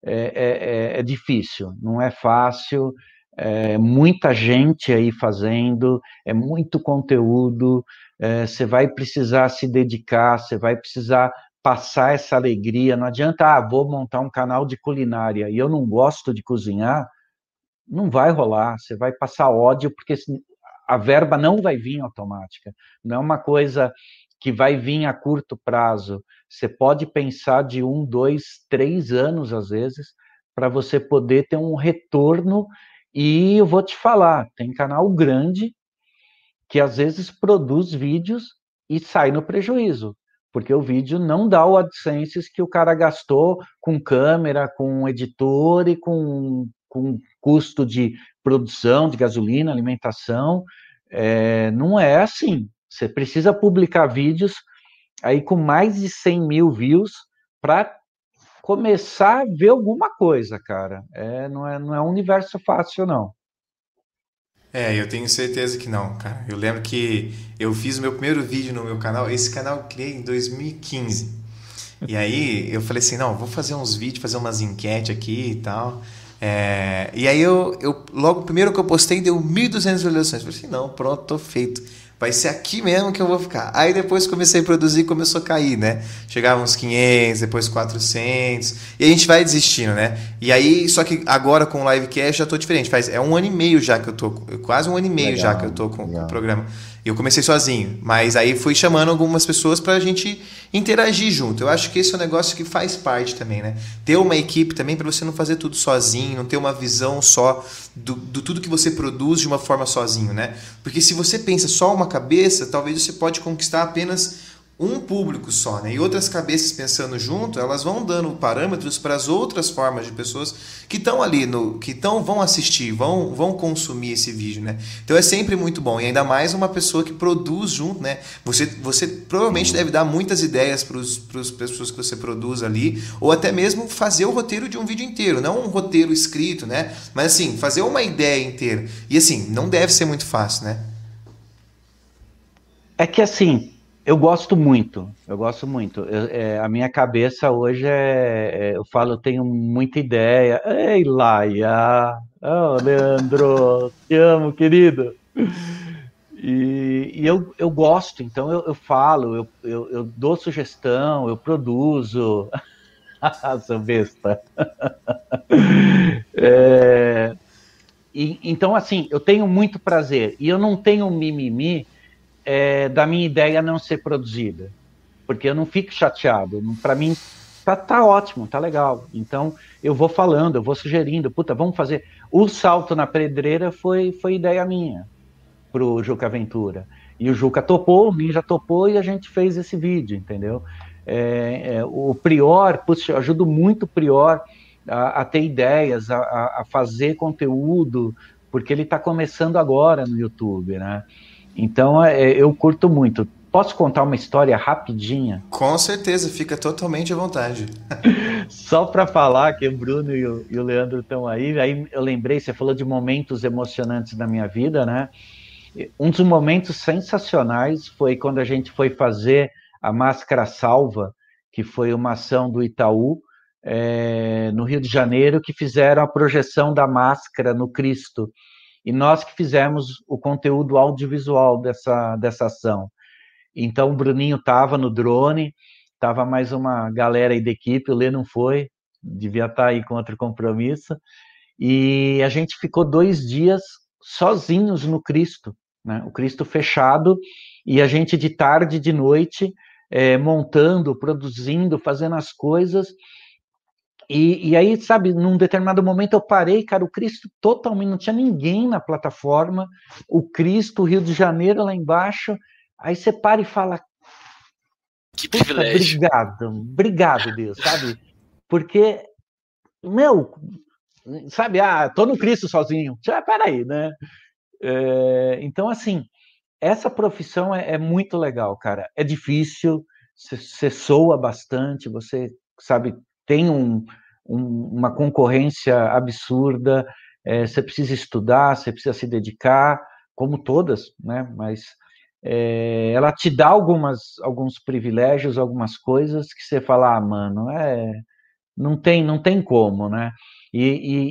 C: É, é, é, é difícil, não é fácil. É muita gente aí fazendo, é muito conteúdo, é, você vai precisar se dedicar, você vai precisar passar essa alegria. Não adianta, ah, vou montar um canal de culinária e eu não gosto de cozinhar, não vai rolar. Você vai passar ódio porque a verba não vai vir automática. Não é uma coisa que vai vir a curto prazo. Você pode pensar de um, dois, três anos às vezes para você poder ter um retorno. E eu vou te falar, tem canal grande que às vezes produz vídeos e sai no prejuízo, porque o vídeo não dá o AdSense que o cara gastou com câmera, com editor e com, com custo de produção de gasolina, alimentação. É, não é assim. Você precisa publicar vídeos aí com mais de 100 mil views para começar a ver alguma coisa, cara. É, não, é, não é um universo fácil, não.
A: É, eu tenho certeza que não, cara. Eu lembro que eu fiz o meu primeiro vídeo no meu canal. Esse canal eu criei em 2015. E aí eu falei assim, não, vou fazer uns vídeos, fazer umas enquetes aqui e tal. É, e aí eu, eu, logo primeiro que eu postei deu 1.200 visualizações. Eu falei assim, não, pronto, tô feito vai ser aqui mesmo que eu vou ficar. Aí depois comecei a produzir e começou a cair, né? Chegava uns 500, depois 400, e a gente vai desistindo, né? E aí, só que agora com o Livecast já tô diferente. Faz, é um ano e meio já que eu tô, quase um ano e meio legal, já que eu tô com, com o programa. Eu comecei sozinho, mas aí fui chamando algumas pessoas para a gente interagir junto. Eu acho que esse é um negócio que faz parte também, né? Ter uma equipe também para você não fazer tudo sozinho, não ter uma visão só do, do tudo que você produz de uma forma sozinho, né? Porque se você pensa só uma cabeça, talvez você pode conquistar apenas um público só, né? E outras cabeças pensando junto, elas vão dando parâmetros para as outras formas de pessoas que estão ali no, que estão vão assistir, vão vão consumir esse vídeo, né? Então é sempre muito bom e ainda mais uma pessoa que produz junto, né? Você você provavelmente deve dar muitas ideias para as pessoas que você produz ali, ou até mesmo fazer o roteiro de um vídeo inteiro, não um roteiro escrito, né? Mas assim fazer uma ideia inteira e assim não deve ser muito fácil, né?
C: É que assim eu gosto muito, eu gosto muito. Eu, é, a minha cabeça hoje é, é, eu falo, eu tenho muita ideia. Ei, Laia! Oh, Leandro, te amo, querido. E, e eu, eu gosto, então eu, eu falo, eu, eu, eu, dou sugestão, eu produzo. Sou besta. é, e, então, assim, eu tenho muito prazer. E eu não tenho mimimi é, da minha ideia não ser produzida, porque eu não fico chateado. Para mim, tá, tá ótimo, tá legal. Então, eu vou falando, eu vou sugerindo, puta, vamos fazer. O salto na pedreira foi, foi ideia minha pro Juca Aventura. E o Juca topou, o Ninja topou e a gente fez esse vídeo, entendeu? É, é, o Prior, putz, eu ajudo muito o Prior a, a ter ideias, a, a, fazer conteúdo, porque ele está começando agora no YouTube, né? Então é, eu curto muito. Posso contar uma história rapidinha?
A: Com certeza, fica totalmente à vontade.
C: Só para falar que o Bruno e o, e o Leandro estão aí, aí eu lembrei, você falou de momentos emocionantes da minha vida, né? Um dos momentos sensacionais foi quando a gente foi fazer a Máscara Salva, que foi uma ação do Itaú, é, no Rio de Janeiro, que fizeram a projeção da máscara no Cristo e nós que fizemos o conteúdo audiovisual dessa, dessa ação. Então, o Bruninho estava no drone, estava mais uma galera aí da equipe, o Lê não foi, devia estar tá aí com outro compromisso, e a gente ficou dois dias sozinhos no Cristo, né? o Cristo fechado, e a gente de tarde, de noite, é, montando, produzindo, fazendo as coisas, e, e, aí, sabe, num determinado momento eu parei, cara, o Cristo totalmente, não tinha ninguém na plataforma, o Cristo, o Rio de Janeiro lá embaixo, aí você para e fala,
B: que privilégio.
C: Obrigado, obrigado, Deus, sabe? Porque, meu, sabe, ah, tô no Cristo sozinho, já, peraí, né? É, então, assim, essa profissão é, é, muito legal, cara, é difícil, você soa bastante, você, sabe, tem um, um, uma concorrência absurda, é, você precisa estudar, você precisa se dedicar, como todas, né? Mas é, ela te dá algumas, alguns privilégios, algumas coisas que você fala, ah, mano, é, não tem, não tem como, né? E,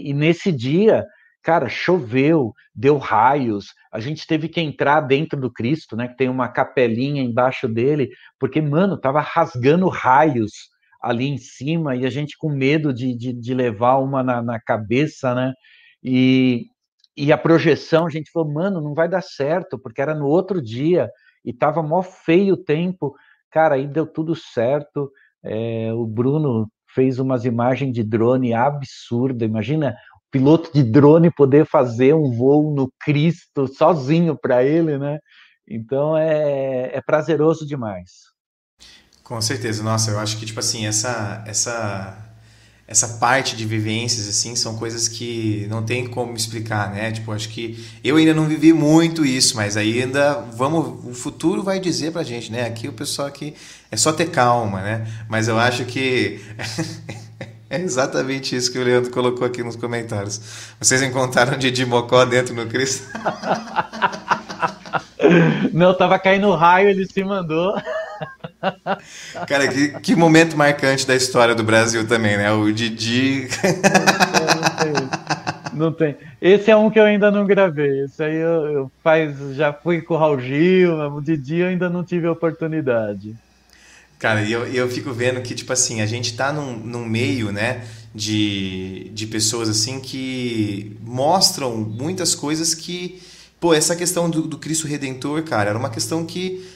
C: e, e nesse dia Cara, choveu, deu raios, a gente teve que entrar dentro do Cristo, né? Que tem uma capelinha embaixo dele, porque, mano, tava rasgando raios ali em cima e a gente com medo de, de, de levar uma na, na, cabeça, né? E, e a projeção, a gente falou, mano, não vai dar certo, porque era no outro dia e tava mó feio o tempo. Cara, aí deu tudo certo. É, o Bruno fez umas imagens de drone absurda. Imagina o piloto de drone poder fazer um voo no Cristo sozinho para ele, né? Então é, é prazeroso demais.
A: Com certeza, nossa, eu acho que tipo assim, essa essa essa parte de vivências assim são coisas que não tem como explicar, né? Tipo, acho que eu ainda não vivi muito isso, mas ainda vamos, o futuro vai dizer pra gente, né? Aqui o pessoal aqui é só ter calma, né? Mas eu acho que é exatamente isso que o Leandro colocou aqui nos comentários. Vocês encontraram Didi Mocó dentro no Cristo?
C: Não, tava caindo raio, ele se mandou.
A: Cara, que, que momento marcante da história do Brasil também, né? O Didi.
C: Não tem, não tem. Esse é um que eu ainda não gravei. Esse aí eu, eu faz, já fui com o Raul Gil, o Didi eu ainda não tive a oportunidade.
A: Cara, e eu, eu fico vendo que, tipo assim, a gente tá num, num meio, né, de, de pessoas, assim, que mostram muitas coisas que, pô, essa questão do, do Cristo Redentor, cara, era uma questão que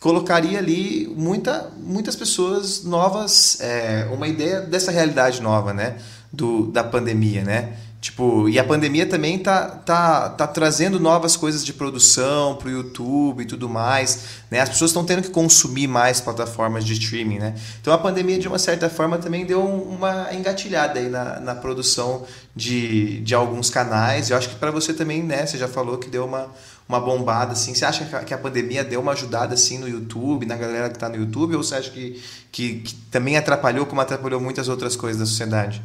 A: colocaria ali muita, muitas pessoas novas, é, uma ideia dessa realidade nova, né? Do, da pandemia, né? Tipo, e a pandemia também tá, tá, tá trazendo novas coisas de produção para o YouTube e tudo mais, né? As pessoas estão tendo que consumir mais plataformas de streaming, né? Então a pandemia, de uma certa forma, também deu uma engatilhada aí na, na produção de, de alguns canais. Eu acho que para você também, né? Você já falou que deu uma, uma bombada, assim. Você acha que a pandemia deu uma ajudada, assim, no YouTube, na galera que está no YouTube? Ou você acha que, que, que também atrapalhou como atrapalhou muitas outras coisas da sociedade?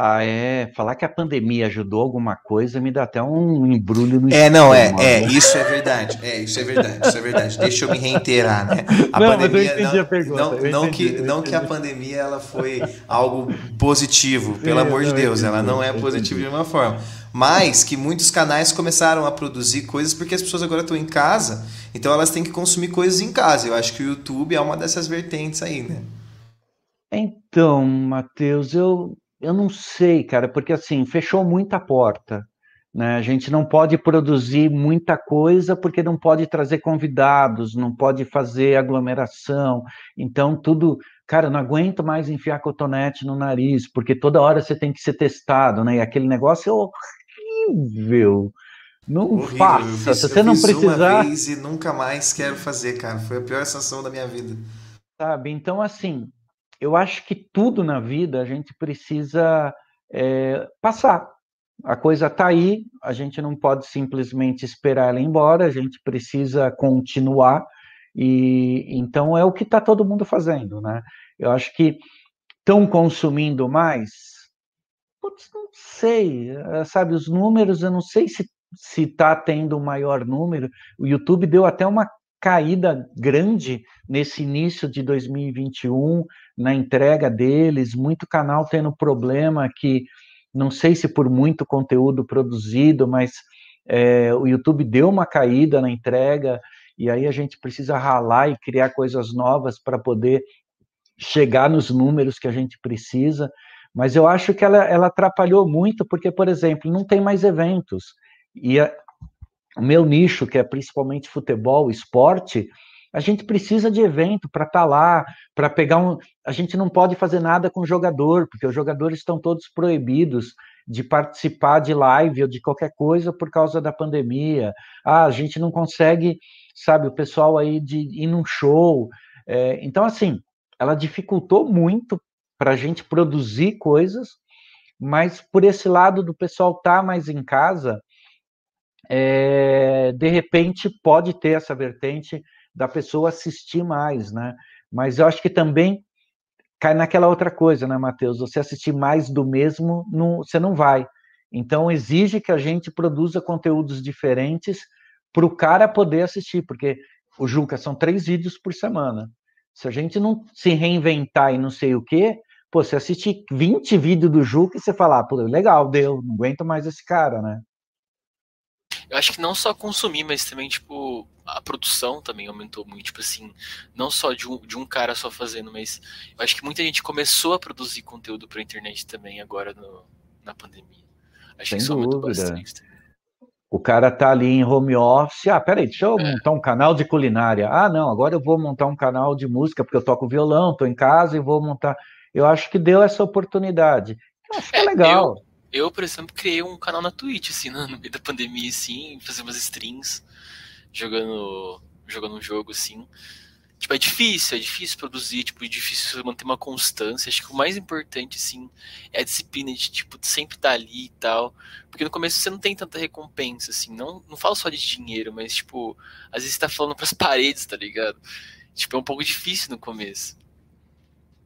C: Ah, é. Falar que a pandemia ajudou alguma coisa me dá até um embrulho no
A: É, não, é, é, isso é verdade. É, isso é verdade, isso é verdade. Deixa eu me reiterar, né?
C: A não, pandemia, mas eu não, a pergunta.
A: Não, não entendi, que, não que a pandemia ela foi algo positivo, pelo amor de Deus, ela não é positiva de nenhuma forma. Mas que muitos canais começaram a produzir coisas porque as pessoas agora estão em casa, então elas têm que consumir coisas em casa. Eu acho que o YouTube é uma dessas vertentes aí, né?
C: Então, Matheus, eu eu não sei, cara, porque assim, fechou muita porta. Né? A gente não pode produzir muita coisa porque não pode trazer convidados, não pode fazer aglomeração. Então, tudo. Cara, eu não aguento mais enfiar cotonete no nariz, porque toda hora você tem que ser testado, né? E aquele negócio é horrível. Não horrível. faça. Se você não precisar.
A: Uma vez e nunca mais quero fazer, cara. Foi a pior sensação da minha vida.
C: Sabe? Então, assim, eu acho que tudo na vida a gente precisa é, passar. A coisa está aí, a gente não pode simplesmente esperar ela ir embora, a gente precisa continuar, e então é o que está todo mundo fazendo, né? Eu acho que estão consumindo mais, putz, não sei, eh, sabe, os números, eu não sei se se está tendo o maior número. O YouTube deu até uma caída grande nesse início de 2021 na entrega deles, muito canal tendo problema que não sei se por muito conteúdo produzido, mas é, o YouTube deu uma caída na entrega e aí a gente precisa ralar e criar coisas novas para poder chegar nos números que a gente precisa. Mas eu acho que ela, ela atrapalhou muito, porque, por exemplo, não tem mais eventos. E a, o meu nicho, que é principalmente futebol, esporte, a gente precisa de evento para estar tá lá, para pegar um. A gente não pode fazer nada com o jogador, porque os jogadores estão todos proibidos de participar de live ou de qualquer coisa por causa da pandemia. Ah, a gente não consegue, sabe, o pessoal aí de ir num show. É, então, assim, ela dificultou muito para a gente produzir coisas, mas por esse lado do pessoal estar tá mais em casa, é, de repente pode ter essa vertente da pessoa assistir mais, né? Mas eu acho que também cai naquela outra coisa, né, Matheus? Você assistir mais do mesmo, não, você não vai. Então exige que a gente produza conteúdos diferentes para o cara poder assistir, porque o Juca são três vídeos por semana. Se a gente não se reinventar e não sei o quê, Pô, você assiste 20 vídeos do Juca e você fala, ah, pô, legal, deu, não aguento mais esse cara, né?
B: Eu acho que não só consumir, mas também, tipo, a produção também aumentou muito. Tipo assim, não só de um, de um cara só fazendo, mas eu acho que muita gente começou a produzir conteúdo pra internet também agora no, na pandemia. Acho
C: Sem
B: que isso
C: dúvida.
B: bastante.
C: O cara tá ali em home office. Ah, peraí, deixa eu
B: É.
C: montar um canal de culinária. Ah, não, agora eu vou montar um canal de música, porque eu toco violão, tô em casa e vou montar. Eu acho que deu essa oportunidade. Eu acho que é
B: É,
C: legal.
B: Eu, por exemplo, criei um canal na Twitch, assim, no no meio da pandemia, assim, fazer umas streams, jogando, jogando um jogo, assim. Tipo, é difícil, é difícil produzir, tipo, é difícil manter uma constância. Acho que o mais importante, assim, é a disciplina de, tipo, sempre estar ali e tal. Porque no começo você não tem tanta recompensa, assim. Não, não falo só de dinheiro, mas, tipo, às vezes você tá falando pras paredes, tá ligado? Tipo, é um pouco difícil no começo.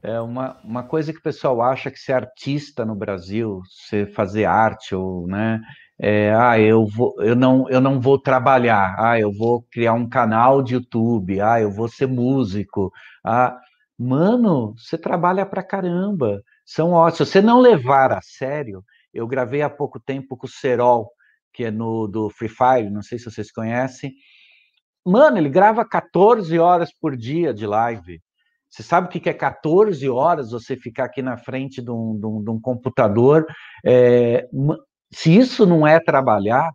C: É uma, uma coisa que o pessoal acha que ser artista no Brasil, você fazer arte, ou, né? É, ah, eu vou, eu não, eu não vou trabalhar. Ah, eu vou criar um canal de YouTube. Ah, eu vou ser músico. Ah, mano, você trabalha pra caramba. São ótimos. Se você não levar a sério, eu gravei há pouco tempo com o Serol, que é no do Free Fire, não sei se vocês conhecem. Mano, ele grava 14 horas por dia de live. Você sabe o que é 14 horas você ficar aqui na frente de um, de um, de um computador? É, se isso não é trabalhar,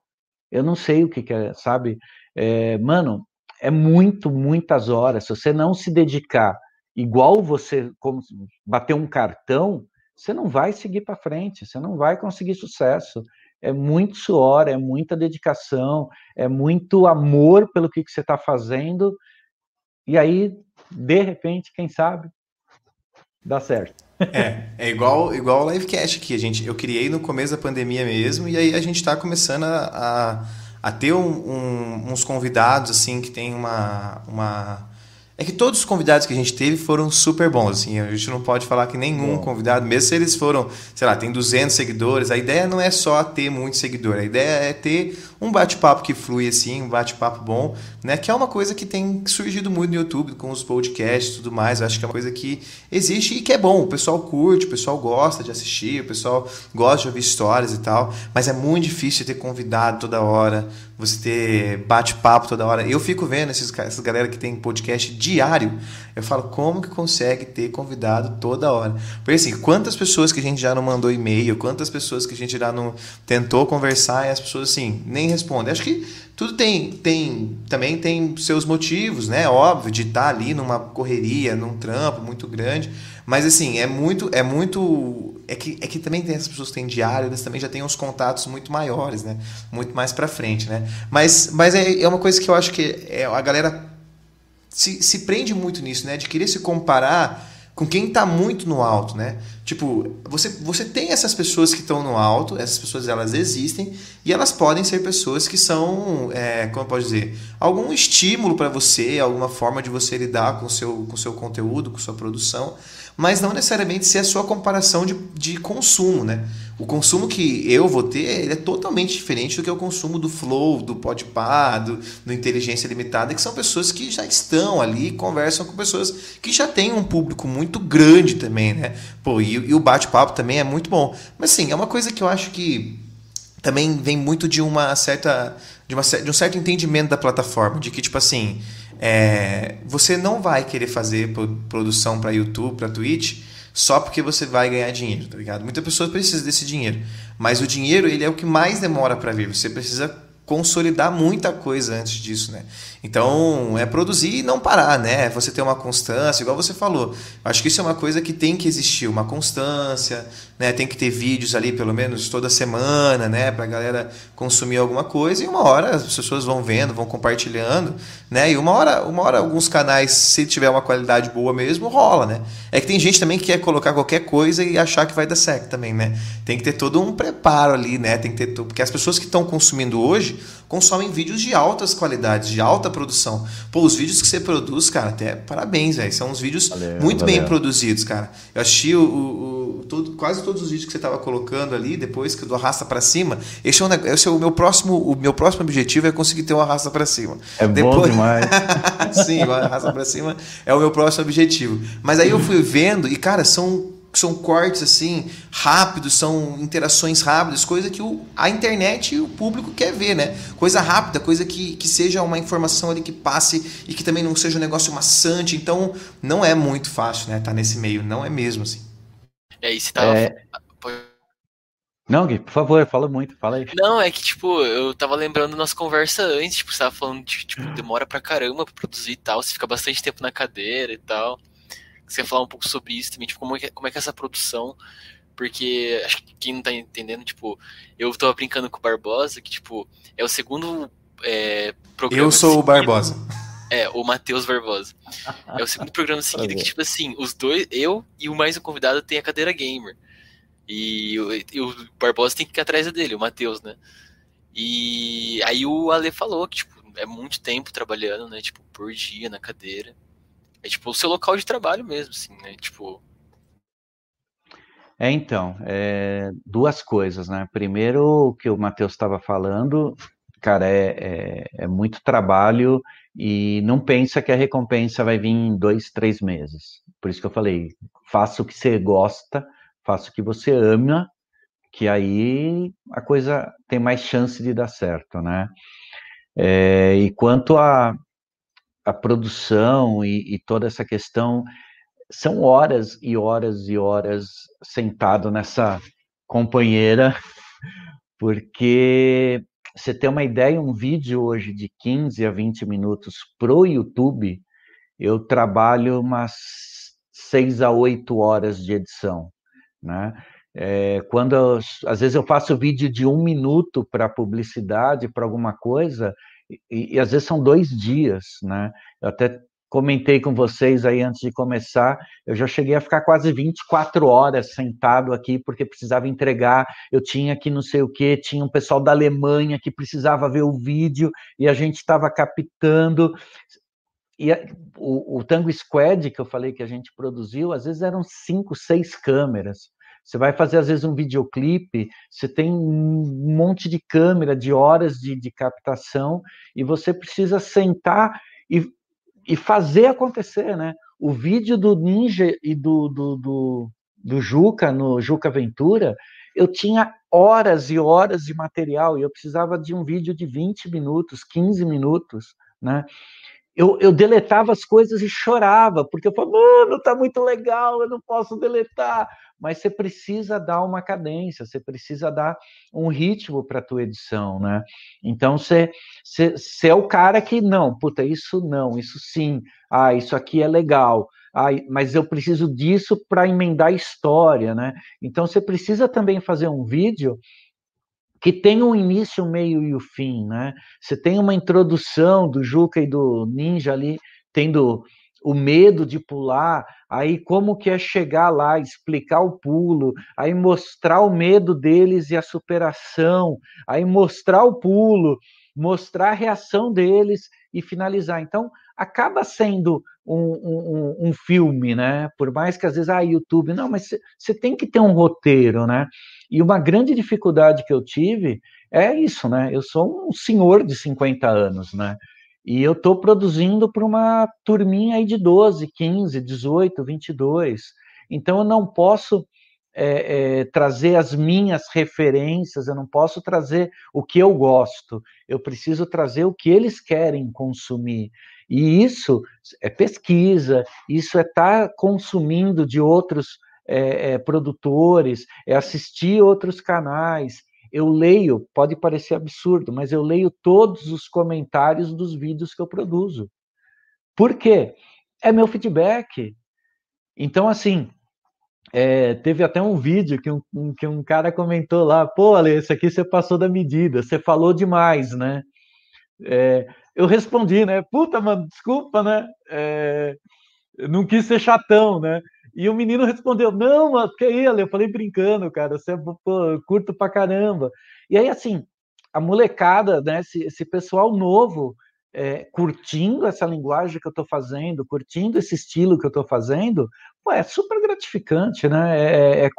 C: eu não sei o que, é, sabe? É, mano, é muito, muitas horas. Se você não se dedicar igual você como bater um cartão, você não vai seguir para frente, você não vai conseguir sucesso. É muito suor, é muita dedicação, é muito amor pelo que, que você está fazendo. E aí, de repente, quem sabe, dá certo.
A: É, é igual, igual o livecast aqui. A gente, eu criei no começo da pandemia mesmo, e aí a gente está começando a, a, a ter um, um, uns convidados, assim, que tem uma, uma. É que todos os convidados que a gente teve foram super bons, assim. A gente não pode falar que nenhum Bom. convidado, mesmo se eles foram, sei lá, tem 200 seguidores, a ideia não é só ter muito seguidor, a ideia é ter um bate-papo que flui, assim, um bate-papo bom, né? Que é uma coisa que tem surgido muito no YouTube, com os podcasts e tudo mais. Eu acho que é uma coisa que existe e que é bom. O pessoal curte, o pessoal gosta de assistir, o pessoal gosta de ouvir histórias e tal. Mas é muito difícil ter convidado toda hora, você ter bate-papo toda hora. Eu fico vendo esses, essas galera que tem podcast diário. Eu falo, como que consegue ter convidado toda hora? Porque assim, quantas pessoas que a gente já não mandou e-mail, quantas pessoas que a gente já não tentou conversar e as pessoas assim, nem respondem. Acho que tudo tem, tem também tem seus motivos, né? Óbvio, de estar ali numa correria, num trampo muito grande. Mas assim, é muito, é muito. É que, é que também tem essas pessoas que têm diário, elas também já têm uns contatos muito maiores, né? Muito mais pra frente, né? Mas, mas é, é uma coisa que eu acho que é, a galera se, se prende muito nisso, né? De querer se comparar com quem está muito no alto, né? Tipo, você, você tem essas pessoas que estão no alto, essas pessoas elas existem e elas podem ser pessoas que são, é, como eu posso dizer, algum estímulo para você, alguma forma de você lidar com o seu, com seu conteúdo, com sua produção, mas não necessariamente ser a sua comparação de, de consumo, né? O consumo que eu vou ter é totalmente diferente do que o consumo do Flow, do Podpah, do, do Inteligência Limitada, que são pessoas que já estão ali, conversam com pessoas que já têm um público muito grande também, né? Pô, e, e o bate-papo também é muito bom. Mas sim, é uma coisa que eu acho que também vem muito de uma certa de, uma, de um certo entendimento da plataforma, de que tipo assim, é, você não vai querer fazer produção para YouTube, para Twitch, só porque você vai ganhar dinheiro, tá ligado? Muita pessoa precisa desse dinheiro, mas o dinheiro ele é o que mais demora para vir. Você precisa consolidar muita coisa antes disso, né? Então, é produzir e não parar, né? Você ter uma constância, igual você falou. Acho que isso é uma coisa que tem que existir, uma constância, né? Tem que ter vídeos ali, pelo menos toda semana, né? Pra galera consumir alguma coisa e uma hora as pessoas vão vendo, vão compartilhando, né? E uma hora, uma hora alguns canais, se tiver uma qualidade boa mesmo, rola, né? É que tem gente também que quer colocar qualquer coisa e achar que vai dar certo também, né? Tem que ter todo um preparo ali, né? Tem que ter porque as pessoas que estão consumindo hoje consomem vídeos de altas qualidades, de alta produção. Pô, os vídeos que você produz, cara, até parabéns, velho. São uns vídeos valeu, muito valeu. bem produzidos, cara. Eu assisti o, o, o todo, quase todos os vídeos que você estava colocando ali, depois que do arrasta para cima. Esse é, um, esse é o meu próximo, o meu próximo objetivo é conseguir ter um arrasta para cima.
C: É depois... bom demais.
A: Sim, o arrasta para cima é o meu próximo objetivo. Mas aí eu fui vendo e cara, são são cortes assim rápidos, são interações rápidas, coisa que o, a internet e o público quer ver, né? Coisa rápida, coisa que, que seja uma informação ali que passe e que também não seja um negócio maçante. Então, não é muito fácil, né? Tá nesse meio, não é mesmo assim.
B: É, e você tava. É...
C: Não, Gui, por favor, fala muito, fala aí.
B: Não, é que, tipo, eu tava lembrando nas conversas antes, tipo, você tava falando de, tipo, demora pra caramba pra produzir e tal, você fica bastante tempo na cadeira e tal. Você falar um pouco sobre isso também, tipo, como é que, como é, que é essa produção, porque acho que quem não tá entendendo, tipo, eu tava brincando com o Barbosa, que, tipo, é o segundo é,
A: programa. Eu sou seguido, o Barbosa.
B: É, o Matheus Barbosa. É o segundo programa seguido que, tipo assim, os dois, eu e o mais um convidado tem a cadeira gamer. E, e o Barbosa tem que ir atrás dele, o Matheus, né? E aí o Ale falou que, tipo, é muito tempo trabalhando, né? Tipo, por dia na cadeira. É tipo o seu local de trabalho mesmo, assim, né? Tipo.
C: É, então, é, duas coisas, né? Primeiro, o que o Matheus estava falando, cara, é, é, é, muito trabalho e não pensa que a recompensa vai vir em dois, três meses. Por isso que eu falei, faça o que você gosta, faça o que você ama, que aí a coisa tem mais chance de dar certo, né? É, e quanto a, a produção e, e, toda essa questão, são horas e horas e horas sentado nessa companheira, porque você tem uma ideia, um vídeo hoje de 15 a 20 minutos pro YouTube, eu trabalho umas 6 a 8 horas de edição né? É, quando eu, às vezes eu faço vídeo de um minuto para publicidade, para alguma coisa, e, e, às vezes são dois dias, né? Eu até comentei com vocês aí antes de começar, eu já cheguei a ficar quase 24 horas sentado aqui porque precisava entregar, eu tinha aqui não sei o que, tinha um pessoal da Alemanha que precisava ver o vídeo e a gente estava captando. E o, o Tango Squad que eu falei que a gente produziu, às vezes eram cinco, seis câmeras. Você vai fazer, às vezes, um videoclipe, você tem um monte de câmera, de horas de, de captação, e você precisa sentar e, e fazer acontecer, né? O vídeo do Ninja e do, do, do, do Juca, no Juca Ventura, eu tinha horas e horas de material, e eu precisava de um vídeo de 20 minutos, 15 minutos, né? Eu, eu deletava as coisas e chorava, porque eu falava, mano, tá muito legal, eu não posso deletar. Mas você precisa dar uma cadência, você precisa dar um ritmo para a tua edição, né? Então você, você, você é o cara que, não, puta, isso não, isso sim, ah, isso aqui é legal, ah, mas eu preciso disso para emendar a história, né? Então você precisa também fazer um vídeo que tem um início, um meio e o fim, né? Você tem uma introdução do Juca e do Ninja ali, tendo o medo de pular, aí como que é chegar lá, explicar o pulo, aí mostrar o medo deles e a superação, aí mostrar o pulo, mostrar a reação deles e finalizar. Então, acaba sendo um, um, um filme, né? Por mais que às vezes, ah, YouTube, não, mas você tem que ter um roteiro, né? E uma grande dificuldade que eu tive é isso, né? Eu sou um senhor de 50 anos, né? E eu estou produzindo para uma turminha aí de 12, 15, 18, 22. Então eu não posso é, é, trazer as minhas referências, eu não posso trazer o que eu gosto, eu preciso trazer o que eles querem consumir. E isso é pesquisa, isso é estar tá consumindo de outros é, é, produtores, é assistir outros canais. Eu leio, pode parecer absurdo, mas eu leio todos os comentários dos vídeos que eu produzo. Por quê? É meu feedback. Então, assim, é, teve até um vídeo que um, que um cara comentou lá, pô, Ale, esse aqui você passou da medida, você falou demais, né? É, eu respondi, né? Puta, mano, desculpa, né? É, não quis ser chatão, né? E o menino respondeu: Não, mas que ele? Eu falei brincando, cara, você é pô, curto pra caramba. E aí, assim, a molecada, né, esse, esse pessoal novo, é, curtindo essa linguagem que eu estou fazendo, curtindo esse estilo que eu estou fazendo, pô, é super gratificante, né? É, é, é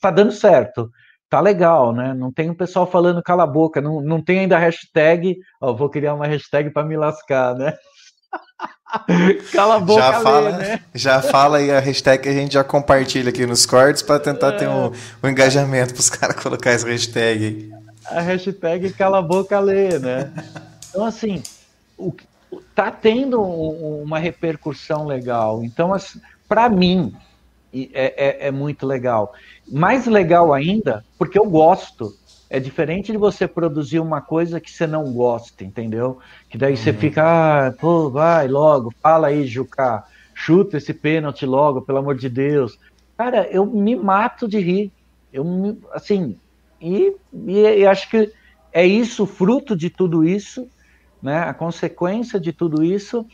C: tá dando certo, tá legal, né? Não tem o pessoal falando cala a boca, não, não tem ainda hashtag, ó, vou criar uma hashtag para me lascar, né? Cala a boca,
A: já fala,
C: né?
A: Já fala aí a hashtag que a gente já compartilha aqui nos cortes para tentar ter um, um engajamento para os caras colocar essa hashtag.
C: A hashtag cala a boca, lê, né? Então, assim, o, tá tendo uma repercussão legal. Então, para mim, é, é, é muito legal. Mais legal ainda, porque eu gosto. É diferente de você produzir uma coisa que você não gosta, entendeu? Que daí uhum. você fica, ah, pô, vai logo, fala aí, Juca, chuta esse pênalti logo, pelo amor de Deus. Cara, eu me mato de rir. Eu me, assim, e, e, e acho que é isso, fruto de tudo isso, né? A consequência de tudo isso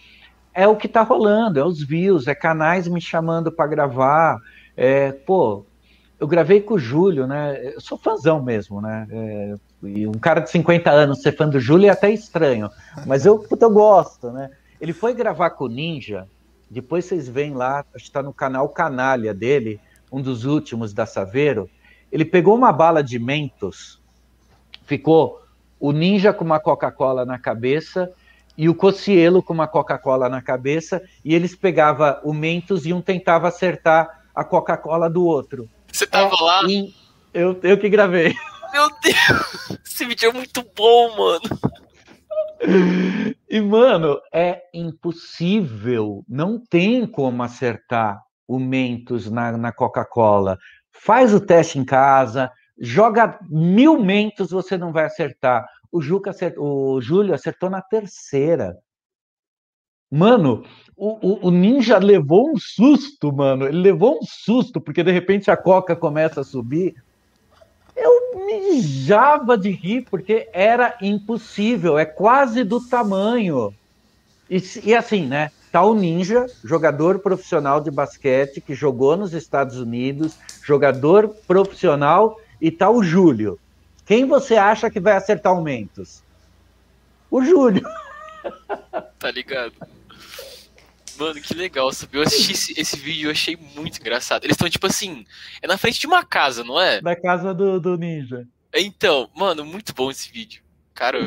C: é o que está rolando, é os views, é canais me chamando para gravar. É, pô, eu gravei com o Júlio, né? Eu sou fãzão mesmo, né? É, e um cara de 50 anos ser fã do Júlio é até estranho, mas eu, puta, eu gosto, né? Ele foi gravar com o Ninja, depois vocês veem lá, está no canal Canalha dele, um dos últimos da Saveiro. Ele pegou uma bala de Mentos, ficou o Ninja com uma Coca-Cola na cabeça e o Cocielo com uma Coca-Cola na cabeça, e eles pegavam o Mentos e um tentava acertar a Coca-Cola do outro.
B: Você tava é, lá?
C: Eu, eu que gravei.
B: Meu Deus! Esse vídeo é muito bom, mano.
C: E, mano, é impossível. Não tem como acertar o Mentos na, na Coca-Cola. Faz o teste em casa, joga mil Mentos, você não vai acertar. O, Juca acertou, o Júlio acertou na terceira. Mano, o, o, o, Ninja levou um susto, mano. Ele levou um susto, porque de repente a Coca começa a subir. Eu mijava de rir, porque era impossível, é quase do tamanho. E, e assim, né? Tá o Ninja, jogador profissional de basquete, que jogou nos Estados Unidos, jogador profissional, e tá o Júlio. Quem você acha que vai acertar aumentos? O Júlio.
B: Tá ligado? Mano, que legal, sabe? Eu assisti esse, esse vídeo e achei muito engraçado. Eles estão, tipo assim, é na frente de uma casa, não é?
C: Da casa do, do ninja.
B: Então, mano, muito bom esse vídeo. Cara.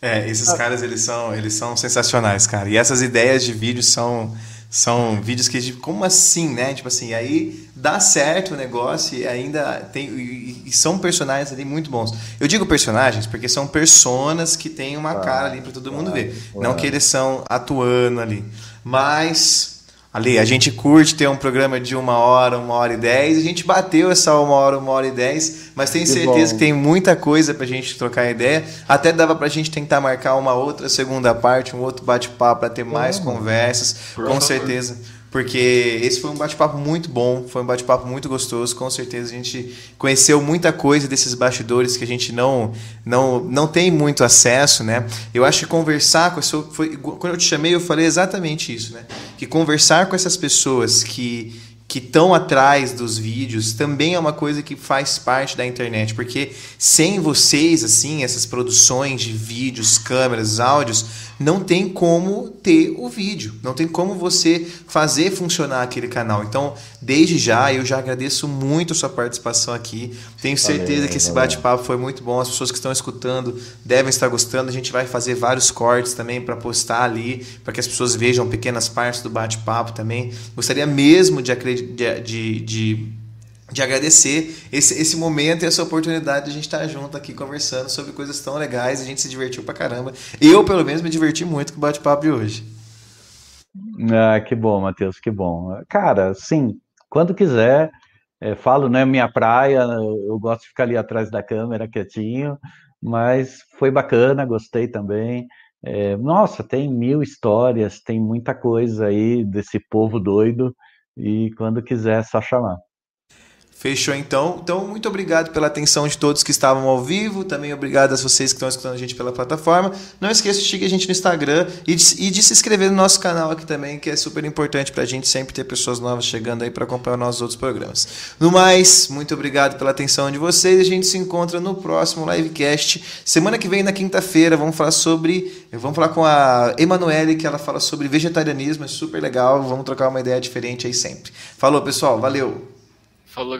A: É, esses caras, eles são, eles são sensacionais, cara. E essas ideias de vídeo são são vídeos que, como assim, né? Tipo assim, aí dá certo o negócio e ainda tem. E, e são personagens ali muito bons. Eu digo personagens porque são personas que têm uma cara ali para todo mundo ver. Não que eles são atuando ali. Mas Ali, a gente curte ter um programa de uma hora, uma hora e dez. A gente bateu essa uma hora, uma hora e dez, mas tenho que certeza bom. que tem muita coisa pra gente trocar ideia. Até dava pra gente tentar marcar uma outra segunda parte, um outro bate-papo para ter mais conversas. Com certeza porque esse foi um bate-papo muito bom, foi um bate-papo muito gostoso. Com certeza a gente conheceu muita coisa desses bastidores que a gente não não, não tem muito acesso, né? Eu acho que conversar com essa, foi quando eu te chamei eu falei exatamente isso, né? Que conversar com essas pessoas que que estão atrás dos vídeos também é uma coisa que faz parte da internet, porque sem vocês, assim, essas produções de vídeos, câmeras, áudios, não tem como ter o vídeo, não tem como você fazer funcionar aquele canal. Então, desde já, eu já agradeço muito a sua participação aqui. Tenho certeza valeu, que esse bate-papo foi muito bom. As pessoas que estão escutando devem estar gostando. A gente vai fazer vários cortes também para postar ali, para que as pessoas vejam pequenas partes do bate-papo também. Gostaria mesmo de, de, de, de de agradecer esse, esse momento e essa oportunidade de a gente estar junto aqui conversando sobre coisas tão legais. A gente se divertiu pra caramba. Eu, pelo menos, me diverti muito com o bate-papo de hoje.
C: Ah, que bom, Matheus, que bom. Cara, sim, quando quiser, é, falo, não é minha praia, eu gosto de ficar ali atrás da câmera quietinho, mas foi bacana, gostei também. É, nossa, tem mil histórias, tem muita coisa aí desse povo doido, e quando quiser, é só chamar.
A: Fechou então. Então, muito obrigado pela atenção de todos que estavam ao vivo. Também obrigado a vocês que estão escutando a gente pela plataforma. Não esqueça de seguir a gente no Instagram e de, e de se inscrever no nosso canal aqui também, que é super importante para a gente sempre ter pessoas novas chegando aí para acompanhar nossos outros programas. No mais, muito obrigado pela atenção de vocês. A gente se encontra no próximo livecast. Semana que vem, na quinta-feira, vamos falar sobre. Vamos falar com a Emanuele, que ela fala sobre vegetarianismo. É super legal. Vamos trocar uma ideia diferente aí sempre. Falou, pessoal. Valeu.
B: Falou,